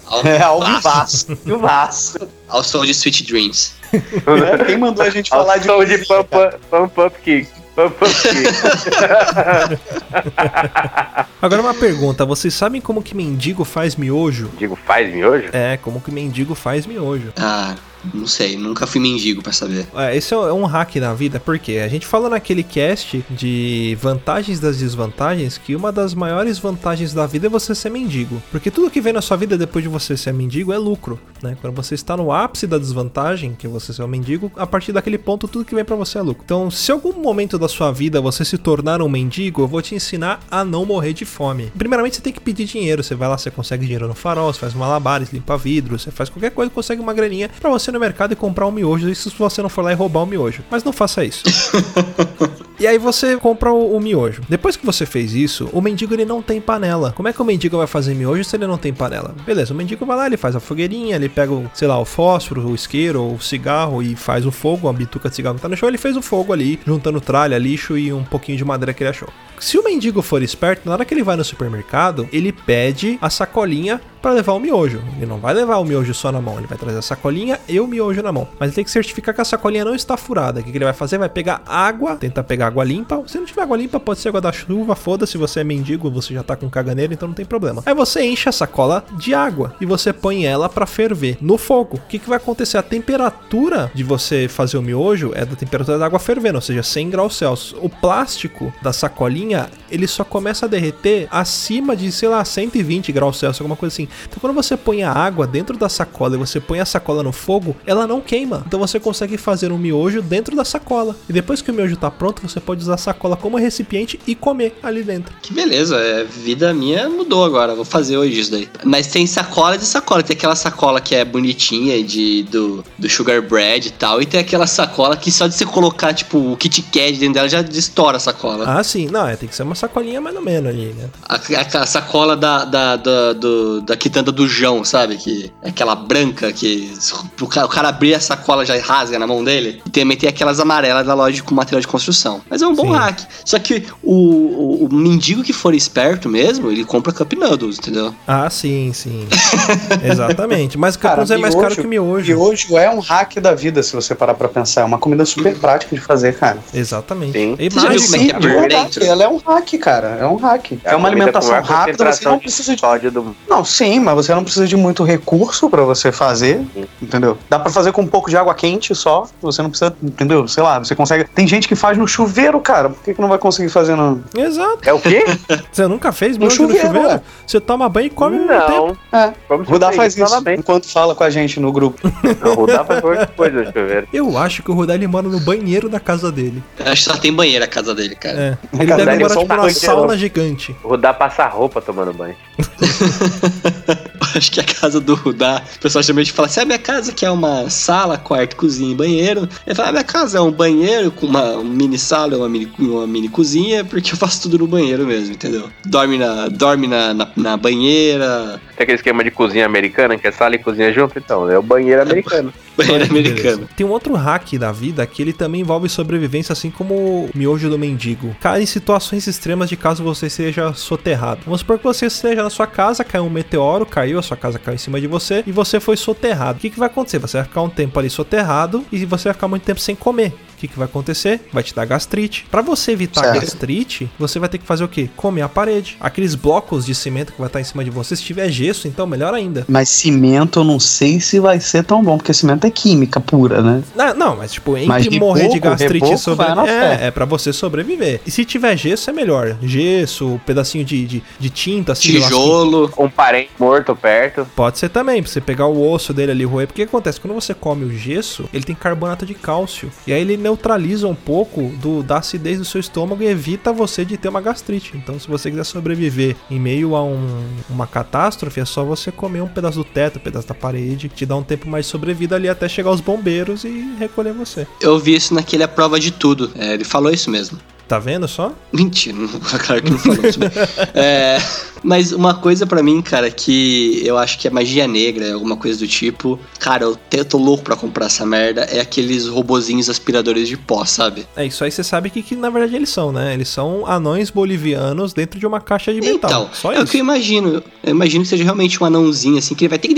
Ao, É ao vivaço, vivaço. ao som de Sweet Dreams. Quem mandou a gente falar de som de pump up kick. Agora uma pergunta, vocês sabem como que mendigo faz miojo? Digo, faz miojo? É, como que mendigo faz miojo. Ah, não sei, nunca fui mendigo pra saber. É, esse é um hack na vida, porque a gente fala naquele cast de vantagens das desvantagens que uma das maiores vantagens da vida é você ser mendigo. Porque tudo que vem na sua vida depois de você ser mendigo é lucro, né? Quando você está no ápice da desvantagem, que é você ser um mendigo, a partir daquele ponto tudo que vem pra você é lucro. Então, se algum momento da sua vida você se tornar um mendigo, eu vou te ensinar a não morrer de fome. Primeiramente, você tem que pedir dinheiro. Você vai lá, você consegue dinheiro no farol, você faz malabares, limpa vidro, você faz qualquer coisa, consegue uma graninha pra você no mercado e comprar um miojo. Isso se você não for lá e roubar o miojo. Mas não faça isso. E aí você compra o, o miojo. Depois que você fez isso, o mendigo ele não tem panela. Como é que o mendigo vai fazer miojo se ele não tem panela? Beleza, o mendigo vai lá, ele faz a fogueirinha, ele pega, o, sei lá, o fósforo, o isqueiro, o cigarro e faz o fogo, a bituca de cigarro que tá no chão, ele fez o fogo ali, juntando tralha, lixo e um pouquinho de madeira que ele achou. Se o mendigo for esperto, na hora que ele vai no supermercado, ele pede a sacolinha para levar o miojo. Ele não vai levar o miojo só na mão, ele vai trazer a sacolinha e o miojo na mão. Mas ele tem que certificar que a sacolinha não está furada. O que ele vai fazer? Vai pegar água, tentar pegar água limpa. Se não tiver água limpa, pode ser água da chuva, foda-se, você é mendigo, você já tá com caganeira, então não tem problema. Aí você enche a sacola de água e você põe ela para ferver no fogo. O que, que vai acontecer? A temperatura de você fazer o miojo é da temperatura da água fervendo, ou seja, 100 graus Celsius. O plástico da sacolinha, ele só começa a derreter acima de, sei lá, 120 graus Celsius, alguma coisa assim. Então quando você põe a água dentro da sacola e você põe a sacola no fogo, ela não queima. Então você consegue fazer um miojo dentro da sacola. E depois que o miojo tá pronto, você pode usar a sacola como recipiente e comer ali dentro. Que beleza, é, vida minha mudou agora, vou fazer hoje isso daí. Mas tem sacola de sacola, tem aquela sacola que é bonitinha de, do, do Sugar Bread e tal, e tem aquela sacola que só de você colocar, tipo, o Kit Kat dentro dela já estoura a sacola. Ah, sim. Não, é, tem que ser uma sacolinha mais ou menos ali, né? A, a- a sacola da, da, da, do, da quitanda do João, sabe? Que é aquela branca que o cara, o cara abrir a sacola já rasga na mão dele. E também tem aquelas amarelas da loja com material de construção. Mas é um bom Sim. hack. Só que o, o, o mendigo que for esperto mesmo, ele compra Cup Noodles, entendeu? Ah, sim, sim. Exatamente. Mas Cara, capuz é mais caro que miojo. Miojo é um hack da vida, se você parar pra pensar. É uma comida super prática de fazer, cara. Exatamente. Sim. E mais, como é é verdade, ela é um hack, cara. É um hack. É, uma a comida com alimentação rápida, você não precisa de. sódio do Não, sim, Sim, mas você não precisa de muito recurso pra você fazer, entendeu? Dá pra fazer com um pouco de água quente só. Você não precisa, entendeu? Sei lá, você consegue. Tem gente que faz no chuveiro, cara. Por que, que não vai conseguir fazer no. Exato. É o quê? Você nunca fez No banho no chuveiro? chuveiro, ué. Você toma banho e come mesmo tempo. Não. É. Vamos Rudá faz isso enquanto fala com a gente no grupo. Não, Rudá faz outra coisa no chuveiro. Eu acho que o Rudá ele mora no banheiro da casa dele. Eu Acho que só tem banheiro a casa dele, cara. É. Ele casa deve é só um tipo numa banheiro. sauna gigante. O Rudá passa roupa tomando banho. Acho que a casa do Rudá, o pessoal geralmente fala assim: a minha casa que é uma sala, quarto, cozinha e banheiro. Ele fala: a minha casa é um banheiro com uma um mini sala, uma mini, uma mini cozinha, porque eu faço tudo no banheiro mesmo, entendeu? Dorme na, dorme na, na, na banheira, Tem aquele esquema de cozinha americana, que é sala e cozinha junto? Então, é o banheiro americano. banheiro americano. Tem um outro hack da vida que ele também envolve sobrevivência, assim como o miojo do mendigo. Cai em situações extremas de caso você seja soterrado. Vamos supor que você esteja na sua casa, caiu um meteoro, caiu, a sua casa caiu em cima de você e você foi soterrado. O que, que vai acontecer? Você vai ficar um tempo ali soterrado e você vai ficar muito tempo sem comer. O que, que vai acontecer? Vai te dar gastrite. Pra você evitar Certo. gastrite, você vai ter que fazer o quê? Comer a parede. Aqueles blocos de cimento que vai estar em cima de você, se tiver gesso, então melhor ainda. Mas cimento eu não sei se vai ser tão bom, porque cimento é química pura, né? Não, não, mas tipo, entre Mas morrer de reboco, gastrite e reboco sobreviver. É, é pra você sobreviver. E se tiver gesso, é melhor. Gesso, um pedacinho de, de, de tinta, assim. Tijolo. Um parente morto perto. Pode ser também, pra você pegar o osso dele ali e roer. Porque o que acontece? Quando você come o gesso, ele tem carbonato de cálcio. E aí ele neutraliza um pouco do, da acidez do seu estômago e evita você de ter uma gastrite. Então, se você quiser sobreviver em meio a um- uma catástrofe, é só você comer um pedaço do teto, um pedaço da parede, te dá um tempo mais de sobrevida ali até chegar os bombeiros e recolher você. Eu vi isso naquele A Prova de Tudo. É, ele falou isso mesmo. Tá vendo só? Mentira, não- claro que não falou isso. bem. É, mas uma coisa pra mim, cara, que eu acho que é magia negra, alguma coisa do tipo. Cara, eu, te- eu tô louco pra comprar essa merda. É aqueles robozinhos aspiradores de pó, sabe? É, isso aí você sabe que, que na verdade eles são, né? Eles são anões bolivianos dentro de uma caixa de metal. Então, Só é o isso. que eu imagino. Eu imagino que seja realmente um anãozinho, assim, que ele vai ter que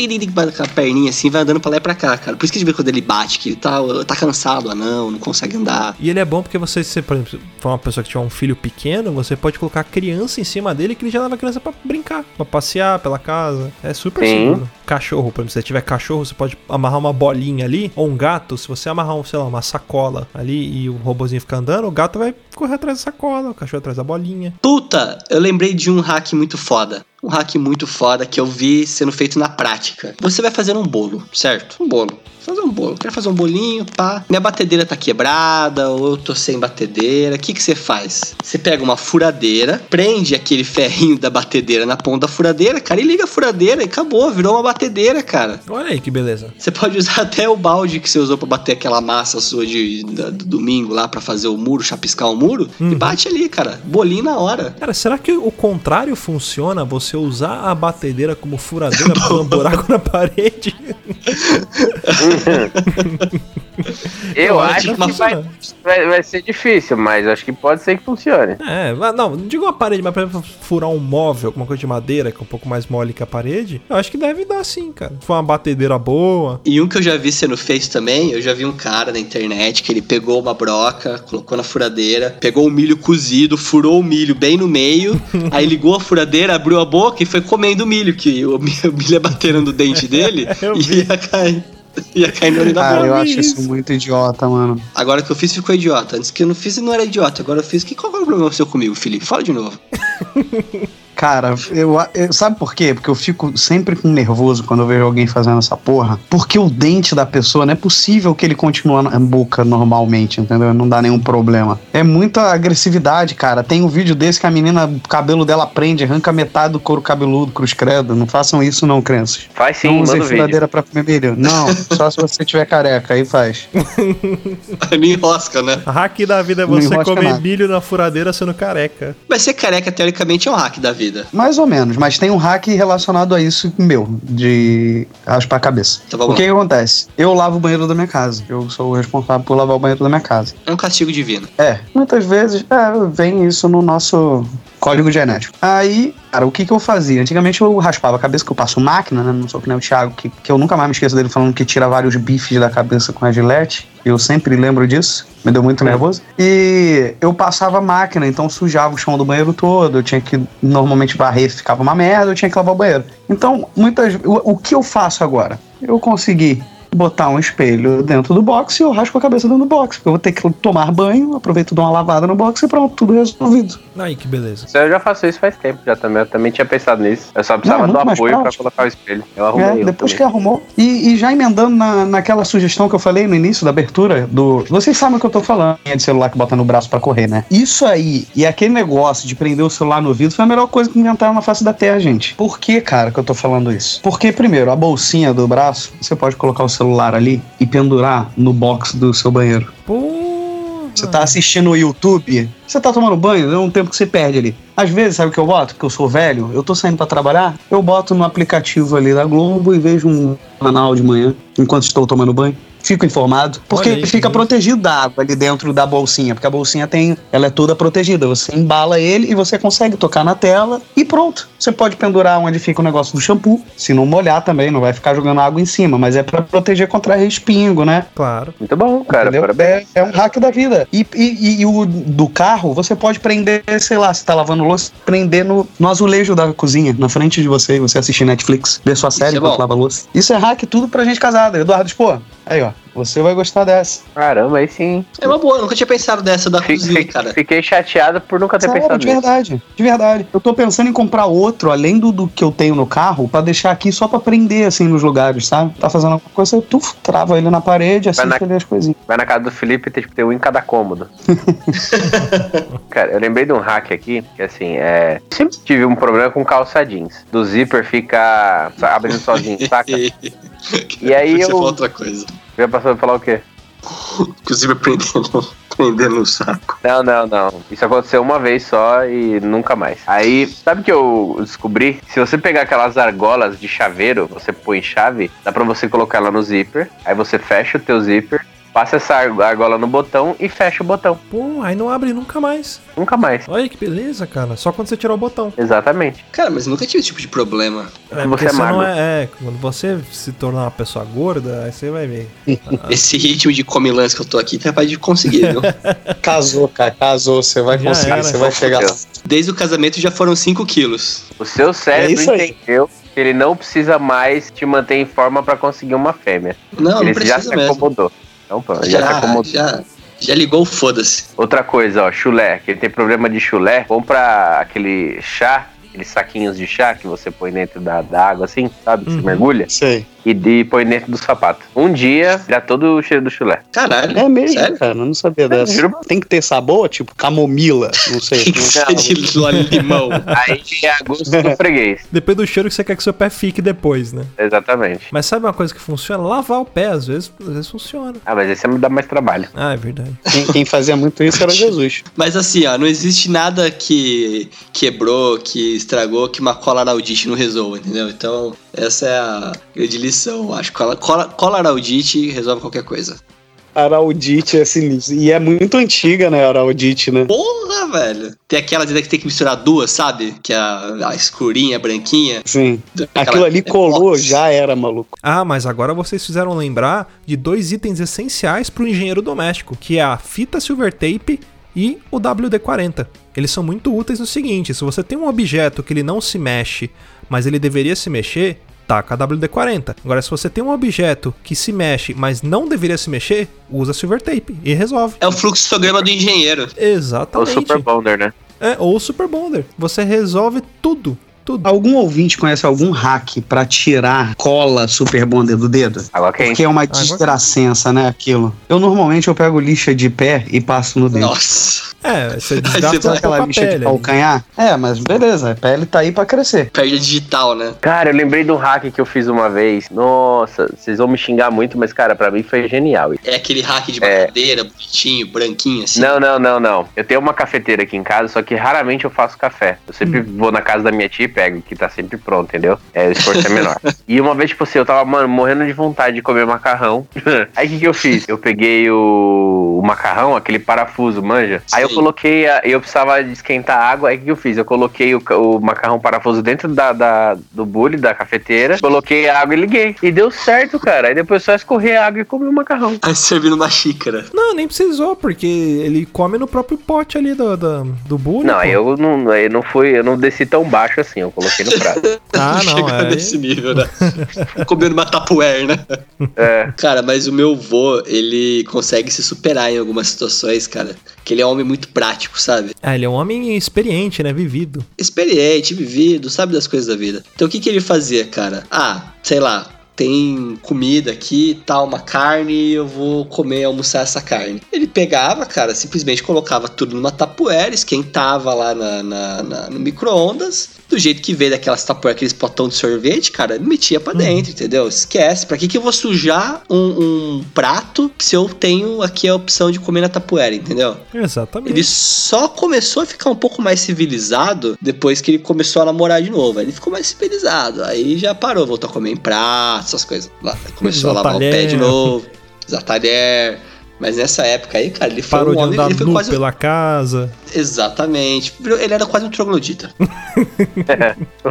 com a perninha assim, vai andando pra lá e pra cá, cara. Por isso que gente vê quando ele bate, que ele tá, tá cansado, o anão, não consegue andar. E ele é bom porque você, se por exemplo, for uma pessoa que tiver um filho pequeno, você pode colocar a criança em cima dele que ele já leva a criança pra brincar, pra passear pela casa. É super Sim. seguro. Cachorro, por exemplo, se você tiver cachorro, você pode amarrar uma bolinha ali, ou um gato, se você amarrar, um, sei lá, uma sacola ali e o robozinho ficar andando, o gato vai correr atrás da sacola, o cachorro atrás da bolinha. Puta, eu lembrei de um hack muito foda. Um hack muito foda que eu vi sendo feito na prática. Você vai fazer um bolo, certo? Um bolo. Fazer um bolo. Quero fazer um bolinho, pá. Minha batedeira tá quebrada, ou eu tô sem batedeira. O que que você faz? Você pega uma furadeira, prende aquele ferrinho da batedeira na ponta da furadeira, cara, e liga a furadeira e acabou, virou uma batedeira, cara. Olha aí que beleza. Você pode usar até o balde que você usou pra bater aquela massa sua de, da- do domingo lá pra fazer o muro, chapiscar o muro, e bate ali, cara. Bolinho na hora. Cara, será que o contrário funciona? Você usar a batedeira como furadeira pra um buraco na parede? Eu acho acho que vai, vai, vai ser difícil, mas acho que pode ser que funcione. É, não, não digo uma parede, mas por exemplo, furar um móvel, alguma coisa de madeira que é um pouco mais mole que a parede, eu acho que deve dar sim, cara. Se for uma batedeira boa. E um que eu já vi sendo feito também, eu já vi um cara na internet que ele pegou uma broca, colocou na furadeira, pegou o milho cozido, furou o milho bem no meio, aí ligou a furadeira, abriu a boca e foi comendo milho, que o milho, ia batendo no dente dele e ia cair. Ia cair no olho da Cara, boca. eu acho isso isso. muito idiota, mano. Agora que eu fiz ficou idiota. Antes que eu não fiz não era idiota. Agora eu fiz. Que, qual é o problema seu comigo, Felipe? Fala de novo. Cara, eu, eu- sabe por quê? Porque eu fico sempre com nervoso quando eu vejo alguém fazendo essa porra. Porque o dente da pessoa não é possível que ele continue na boca normalmente, entendeu? Não dá nenhum problema. É muita agressividade, cara. Tem um vídeo desse que a menina, o cabelo dela prende, arranca metade do couro cabeludo, cruz credo. Não façam isso, não, crianças. Faz sim, não usem vídeo. furadeira pra comer milho. Não, só se você tiver careca, aí faz. Me enrosca, né? A hack da vida é Não você comer nada. milho na furadeira sendo careca. Mas ser careca, teoricamente, é um hack da vida. Mais ou menos, mas tem um hack relacionado a isso meu, de raspar a cabeça. Vamos o que, que acontece? Eu lavo o banheiro da minha casa. Eu sou o responsável por lavar o banheiro da minha casa. É um castigo divino. É, muitas vezes é, vem isso no nosso código genético. Aí, cara, o que, que eu fazia? Antigamente eu raspava a cabeça, que eu passo máquina, né? Não sou que nem o Thiago, que, que eu nunca mais me esqueço dele falando que tira vários bifes da cabeça com a gilete. Eu sempre lembro disso. Me deu muito nervoso. E eu passava máquina, então sujava o chão do banheiro todo. Eu tinha que normalmente varrer, ficava uma merda, eu tinha que lavar o banheiro. Então, muitas. O, o que eu faço agora? Eu consegui botar um espelho dentro do box e eu raspo a cabeça dentro do box. Porque eu vou ter que tomar banho, aproveito, dou uma lavada no box e pronto, tudo resolvido. Aí, que beleza. Eu já faço isso faz tempo já também. Eu também tinha pensado nisso. Eu só precisava Não, é do apoio pra prático. colocar o espelho. Eu arrumei É, depois que arrumou. E, e já emendando na, naquela sugestão que eu falei no início da abertura do. Vocês sabem o que eu tô falando, é de celular que bota no braço pra correr, né? Isso aí e aquele negócio de prender o celular no vidro foi a melhor coisa que inventaram na face da Terra, gente. Por que, cara, que eu tô falando isso? Porque, primeiro, a bolsinha do braço, você pode colocar o celular ali e pendurar no box do seu banheiro. Pô. Você tá assistindo o YouTube, você tá tomando banho, é um tempo que você perde ali. Às vezes, sabe o que eu boto? Porque eu sou velho, eu tô saindo pra trabalhar, eu boto no aplicativo ali da Globo e vejo um canal de manhã enquanto estou tomando banho. Fico informado, porque aí, que fica protegido da água ali dentro da bolsinha, porque a bolsinha tem, ela é toda protegida. Você embala ele e você consegue tocar na tela e pronto. Você pode pendurar onde fica o negócio do shampoo, se não molhar também, não vai ficar jogando água em cima, mas é pra proteger contra respingo, né? Claro. Muito bom, cara. Entendeu? Parabéns. É, é um hack da vida. E, e, e- e o do carro, você pode prender, sei lá, se tá lavando louça, prender no, no azulejo da cozinha, na frente de você, você assistir Netflix, ver sua série é enquanto bom. lava louça. Isso é hack tudo pra gente casada. Eduardo Expor, aí ó, você vai gostar dessa. Caramba, aí sim. É uma boa, eu nunca tinha pensado dessa da Fiquei, cozinha, cara. fiquei chateado por nunca ter Sério, pensado de nisso. verdade, de verdade. Eu tô pensando em comprar outro, além do, do que eu tenho no carro, pra deixar aqui só pra prender, assim, nos lugares, sabe? Tá fazendo alguma coisa, tu trava ele na parede, assim, Vai na- as coisinhas. Vai na casa do Felipe e tem, tipo, tem um em cada cômodo. Cara, eu lembrei de um hack aqui, que assim, é. Sempre tive um problema com calça jeans. Do zíper fica abrindo sozinho, saca? E aí Você eu- falou outra coisa. Já passou a falar o quê? Inclusive prendendo, prendendo no saco. Não, não, não. Isso aconteceu uma vez só e nunca mais. Aí, sabe o que eu descobri? Se você pegar aquelas argolas de chaveiro, você põe chave, dá pra você colocar ela no zíper. Aí você fecha o teu zíper, passa essa ar- argola no botão e fecha o botão. Pô, aí não abre nunca mais. Nunca mais. Olha que beleza, cara. Só quando você tirar o botão. Exatamente. Cara, mas nunca tive esse tipo de problema. É, Você é magro. é, é, quando você se tornar uma pessoa gorda, aí você vai ver. Esse ritmo de comilança que eu tô aqui, tá capaz de conseguir, viu? Casou, cara, casou, você vai Já conseguir, era. você vai chegar lá. Desde o casamento já foram 5 quilos. O seu cérebro É entendeu que ele não precisa mais te manter em forma pra conseguir uma fêmea. Não, ele não já precisa se mesmo. acomodou. Então, pronto, já, se Já, acomodou. já, já ligou o foda-se. Outra coisa, ó, chulé. Quem tem problema de chulé, compra aquele chá, aqueles saquinhos de chá que você põe dentro da, da água, assim, sabe? Que você Uhum. mergulha Sei. E, de, põe dentro do sapato. Um dia, dá todo o cheiro do chulé. Caralho. É mesmo, Sério? cara, eu não sabia dessa. juro. Tem que ter sabor, tipo camomila, não sei. Tem que ser de limão. Aí é a gosto do freguês. Depende do cheiro que você quer que seu pé fique depois, né? Exatamente. Mas sabe uma coisa que funciona? Lavar o pé, às vezes, às vezes funciona. Ah, mas esse me dá mais trabalho. Ah, é verdade. Quem, quem fazia muito isso era Jesus. Mas assim, ó, não existe nada que quebrou, que estragou, que uma cola araudite não resolva, entendeu? Então, essa é a grande lição. Acho que cola, cola, cola araudite resolve qualquer coisa. Araudite é sinistro. E é muito antiga, né, Araudite, né? Porra, velho. Tem aquelas ideia que tem que misturar duas, sabe? Que é a, a escurinha, a branquinha. Sim. Aquela- Aquilo ali é colou, box. já era, maluco. Ah, mas agora vocês fizeram lembrar de dois itens essenciais para o engenheiro doméstico, que é a fita silver tape e o WD-40. Eles são muito úteis no seguinte: se você tem um objeto que ele não se mexe, mas ele deveria se mexer, taca a WD-40. Agora, se você tem um objeto que se mexe, mas não deveria se mexer, usa silver tape e resolve. É o fluxograma do engenheiro. É o Exatamente. Super Bonder, né? É, ou o Super Bonder. Você resolve tudo. Tudo. Algum ouvinte conhece algum hack pra tirar cola super bonder do dedo? Água quente. Porque é uma desgracença, né, aquilo. Eu normalmente eu pego lixa de pé e passo no dedo. Nossa. É, você desgasta Aquela a lixa de pele. ali. calcanhar. É, mas beleza, a pele tá aí pra crescer. Perde a digital, né? Cara, eu lembrei um hack que eu fiz uma vez. Nossa, vocês vão me xingar muito, mas, cara, pra mim foi genial. É aquele hack de É. madeira, bonitinho, branquinho, assim. Não, não, não, não. Eu tenho uma cafeteira aqui em casa, só que raramente eu faço café. Eu sempre Hum. vou na casa da minha tia pego, que tá sempre pronto, entendeu? É, o esforço é menor. E uma vez, tipo assim, eu tava, mano, morrendo de vontade de comer macarrão. Aí o que, que eu fiz? Eu peguei o, o macarrão, aquele parafuso, manja. Aí eu coloquei, a- eu precisava de esquentar água, aí o que eu fiz? Eu coloquei o, o macarrão parafuso dentro da, da- do bule, da cafeteira, coloquei a água e liguei. E deu certo, cara. Aí depois só escorrer a água e comer o macarrão. Aí servir numa xícara. Não, nem precisou, porque ele come no próprio pote ali do, do, do bullying. Não, pô. aí eu não, aí não fui, eu não desci tão baixo assim, eu coloquei no prato. Ah, não, Chegou é. nesse nível, né? Comendo uma tapuer, né? É. Cara, mas o meu vô, ele consegue se superar em algumas situações, cara. Que ele é um homem muito prático, sabe? Ah, ele é um homem experiente, né? Vivido. Experiente, vivido, sabe das coisas da vida. Então o que, que ele fazia, cara? Ah, sei lá. Tem comida aqui, tal, uma carne, eu vou comer, almoçar essa carne. Ele pegava, cara, simplesmente colocava tudo numa tapuera, esquentava lá na, na- na- no micro-ondas, do jeito que veio daquelas tapueras, aqueles potão de sorvete, cara, metia pra dentro, entendeu? Esquece. Pra que, que eu vou sujar um, um prato se eu tenho aqui a opção de comer na tapuera, entendeu? Exatamente. Ele só começou a ficar um pouco mais civilizado depois que ele começou a namorar de novo. Aí ele ficou mais civilizado. Aí já parou, voltou a comer em prato, essas coisas. Lá, Começou a lavar o pé de novo, usar talher. Mas nessa época aí, cara, ele foi Parou um de homem. andar Ele foi nu quase. pela casa. Exatamente. Ele era quase um troglodita.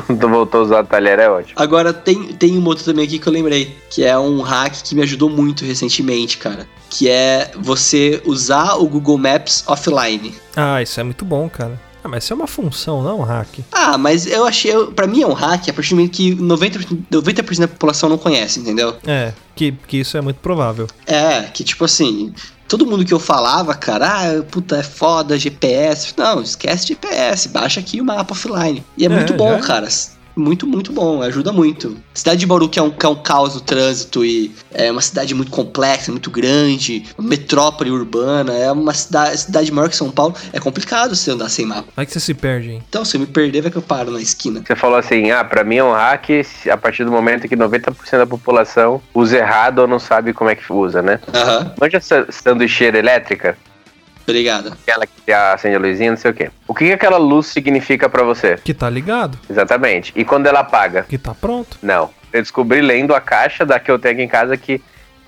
Quando voltou a usar a talher é ótimo. Agora tem, tem um outro também aqui que eu lembrei, que é um hack que me ajudou muito recentemente, cara. Que é você usar o Google Maps offline. Ah, isso é muito bom, cara. Ah, mas isso é uma função, não um hack. Ah, mas eu achei. Pra mim é um hack a partir do momento que 90%, 90 da população não conhece, entendeu? É, que, que isso é muito provável. É, que tipo assim. Todo mundo que eu falava, cara, ah, puta, é foda, GPS. Não, esquece GPS, baixa aqui o mapa offline. E é, É, muito bom, já é. cara. Muito, muito bom, ajuda muito. Cidade de Bauru, que é um, que é um caos no trânsito e é uma cidade muito complexa, muito grande, metrópole urbana, é uma cidade, cidade maior que São Paulo. É complicado você andar sem mapa. Como é que você se perde, hein? Então, se eu me perder, vai que eu paro na esquina. Você falou assim, ah, pra mim é um hack se- a partir do momento que 90% da população usa errado ou não sabe como é que usa, né? Aham, Manja sa- sanduicheira elétrica? Obrigado. Aquela que acende a luzinha, não sei o quê. O que, que aquela luz significa pra você? Que tá ligado, Exatamente. E quando ela apaga? que tá pronto. Não. Eu descobri lendo a caixa da que eu tenho aqui em casa que.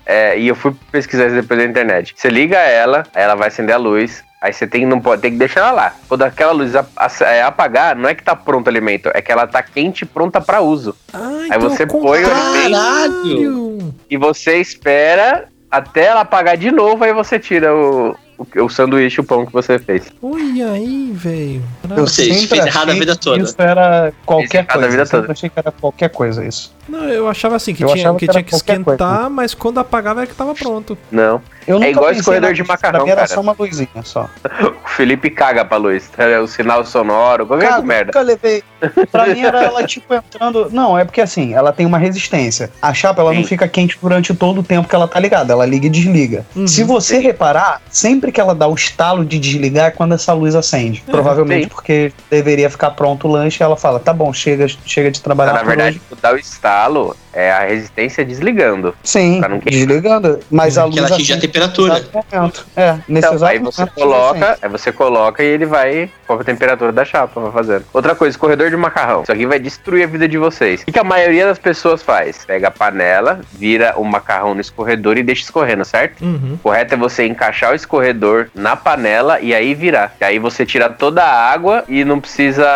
é, e eu fui pesquisar isso depois da internet. Você liga ela, aí ela vai acender a luz. Aí você tem, não pode, tem que deixar ela lá. Quando aquela luz a- a- é, apagar, não é que tá pronto o alimento, é que ela tá quente e pronta pra uso. Ah, Aí você é o põe o contrário. E você espera até ela apagar de novo, aí você tira o, o, o sanduíche, o pão que você fez. Olha aí, velho. Ou seja, fez errado a achei vida toda. Isso era Fez qualquer errado a coisa. vida eu toda. achei que era qualquer coisa isso. Não, eu achava assim, que Eu tinha que, que tinha que esquentar, mas quando apagava era que tava pronto. Não. Eu É igual escorredor de macarrão, mim era cara. só uma luzinha só. O Felipe caga pra luz. É o sinal sonoro, qualquer Cara, merda. nunca levei. Pra mim era ela tipo entrando. Não, é porque assim, ela tem uma resistência. A chapa ela não Sim. fica quente durante todo o tempo que ela tá ligada. Ela liga e desliga. Uhum. Se você reparar, sempre que ela dá o estalo de desligar é quando essa luz acende. Provavelmente sim. porque deveria ficar pronto o lanche. Ela fala: tá bom, chega, chega de trabalhar. Na por verdade, hoje." dá o estalo é a resistência desligando. Sim, pra não queimar. desligando. Mas a luz Que ela atinge a temperatura. É, nesse Então, exato aí você momento, coloca, aí você coloca e ele vai com a temperatura da chapa, vai fazendo. Outra coisa, corredor de macarrão. Isso aqui vai destruir a vida de vocês. O que a maioria das pessoas faz? Pega a panela, vira o macarrão no escorredor e deixa escorrendo, certo? Uhum. O correto é você encaixar o escorredor na panela e aí virar. E aí você tira toda a água e não precisa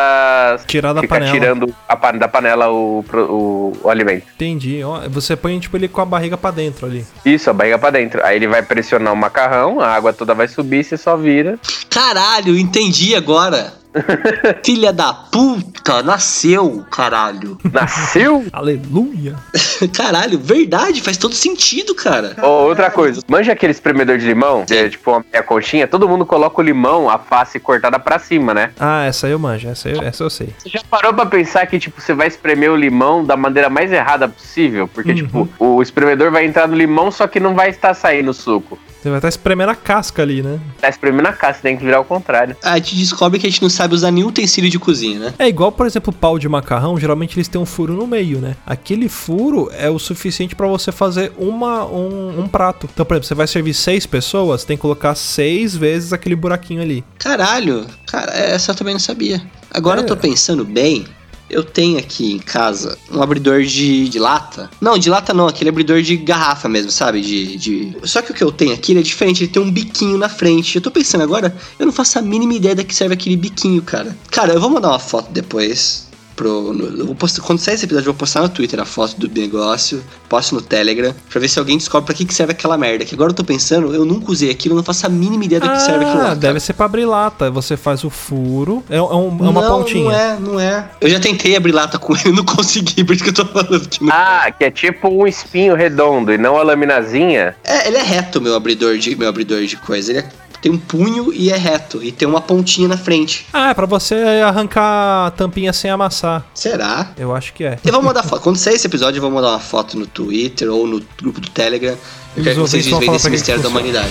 Tirar da ficar panela. tirando a da panela o, o, o alimento. Entendi. Ó, você põe tipo ele com a barriga pra dentro ali. Isso, a barriga pra dentro. Aí ele vai pressionar o macarrão, a água toda vai subir, você só vira. Caralho, entendi agora. Filha da puta, nasceu, caralho. Nasceu? Aleluia. Caralho, verdade, faz todo sentido, cara. Ou outra coisa, manja aquele espremedor de limão, que é tipo uma meia conchinha, todo mundo coloca o limão, a face cortada pra cima, né? Ah, essa eu manjo, essa, eu- essa eu sei. Você já parou pra pensar que, tipo, você vai espremer o limão da maneira mais errada possível? Porque, Uhum. tipo, o espremedor vai entrar no limão, só que não vai estar saindo o suco. Você vai estar espremendo a casca ali, né? Tá espremendo a casca, tem que virar ao contrário. A gente descobre que a gente não sabe usar nenhum utensílio de cozinha, né? É igual, por exemplo, o pau de macarrão, geralmente eles têm um furo no meio, né? Aquele furo é o suficiente pra você fazer uma, um, um prato. Então, por exemplo, você vai servir seis pessoas, tem que colocar seis vezes aquele buraquinho ali. Caralho, cara, essa eu também não sabia. Agora É. eu tô pensando bem. Eu tenho aqui em casa um abridor de, de lata. Não, de lata não, aquele abridor de garrafa mesmo, sabe? De, de. Só que o que eu tenho aqui é diferente, ele tem um biquinho na frente. Eu tô pensando agora, eu não faço a mínima ideia da que serve aquele biquinho, cara. Cara, eu vou mandar uma foto depois. Pro, no- eu vou postar, quando sair esse episódio, eu vou postar no Twitter a foto do negócio, posto no Telegram, pra ver se alguém descobre pra que, que serve aquela merda. Que agora eu tô pensando, eu nunca usei aquilo, eu não faço a mínima ideia do que serve aquilo lá. Ah, deve ser pra abrir lata. Você faz o furo. É, é um- é uma não, pontinha. Não é, não é. Eu já tentei abrir lata com ele, não consegui, por isso que eu tô falando que não. Ah, que é tipo um espinho redondo e não a laminazinha. É, ele é reto, meu abridor de, meu abridor de coisa. Ele é- tem um punho e é reto. E tem uma pontinha na frente. Ah, é pra você arrancar a tampinha sem amassar. Será? Eu acho que é. Eu vou mandar foto. Quando sair esse episódio, eu vou mandar uma foto no Twitter ou no grupo do Telegram. Eu Os quero que vocês que que mistério da humanidade.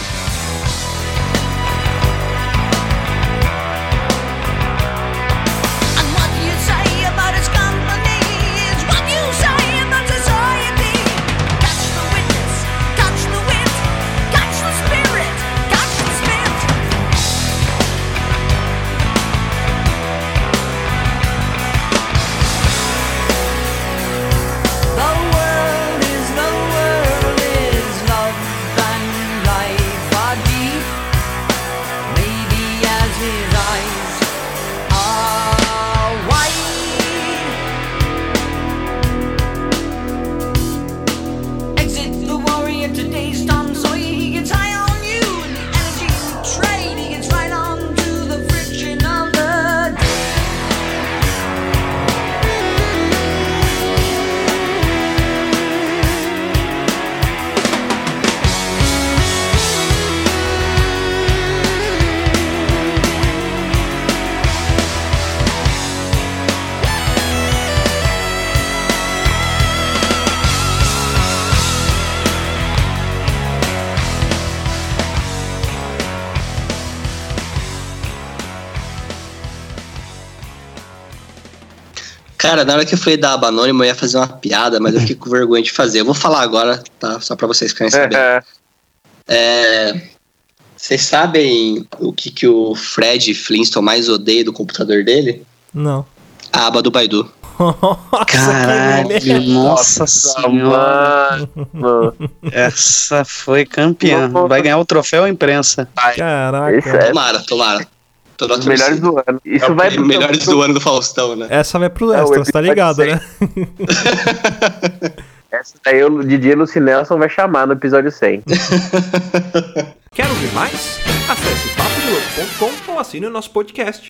Cara, na hora que eu falei da aba anônima, eu ia fazer uma piada, mas eu fiquei com vergonha de fazer. Eu vou falar agora, tá? Só pra vocês ficarem sabendo. É, Vocês sabem o que, que o Fred Flintstone mais odeia do computador dele? Não. A aba do Baidu. Nossa, Caralho, nossa senhora. Mano, Essa foi campeã. Vai ganhar o troféu imprensa. Caraca. É Tomara, tomara. Tô os melhores do ano. Isso É vai prêmio melhores do ano do Faustão, né? Essa vai pro É, o Extras, tá ligado, né? Essa daí o Didi Lucy Nelson vai chamar no episódio 100. Quer ouvir mais? Acesse papodelouco.com ou assine o nosso podcast.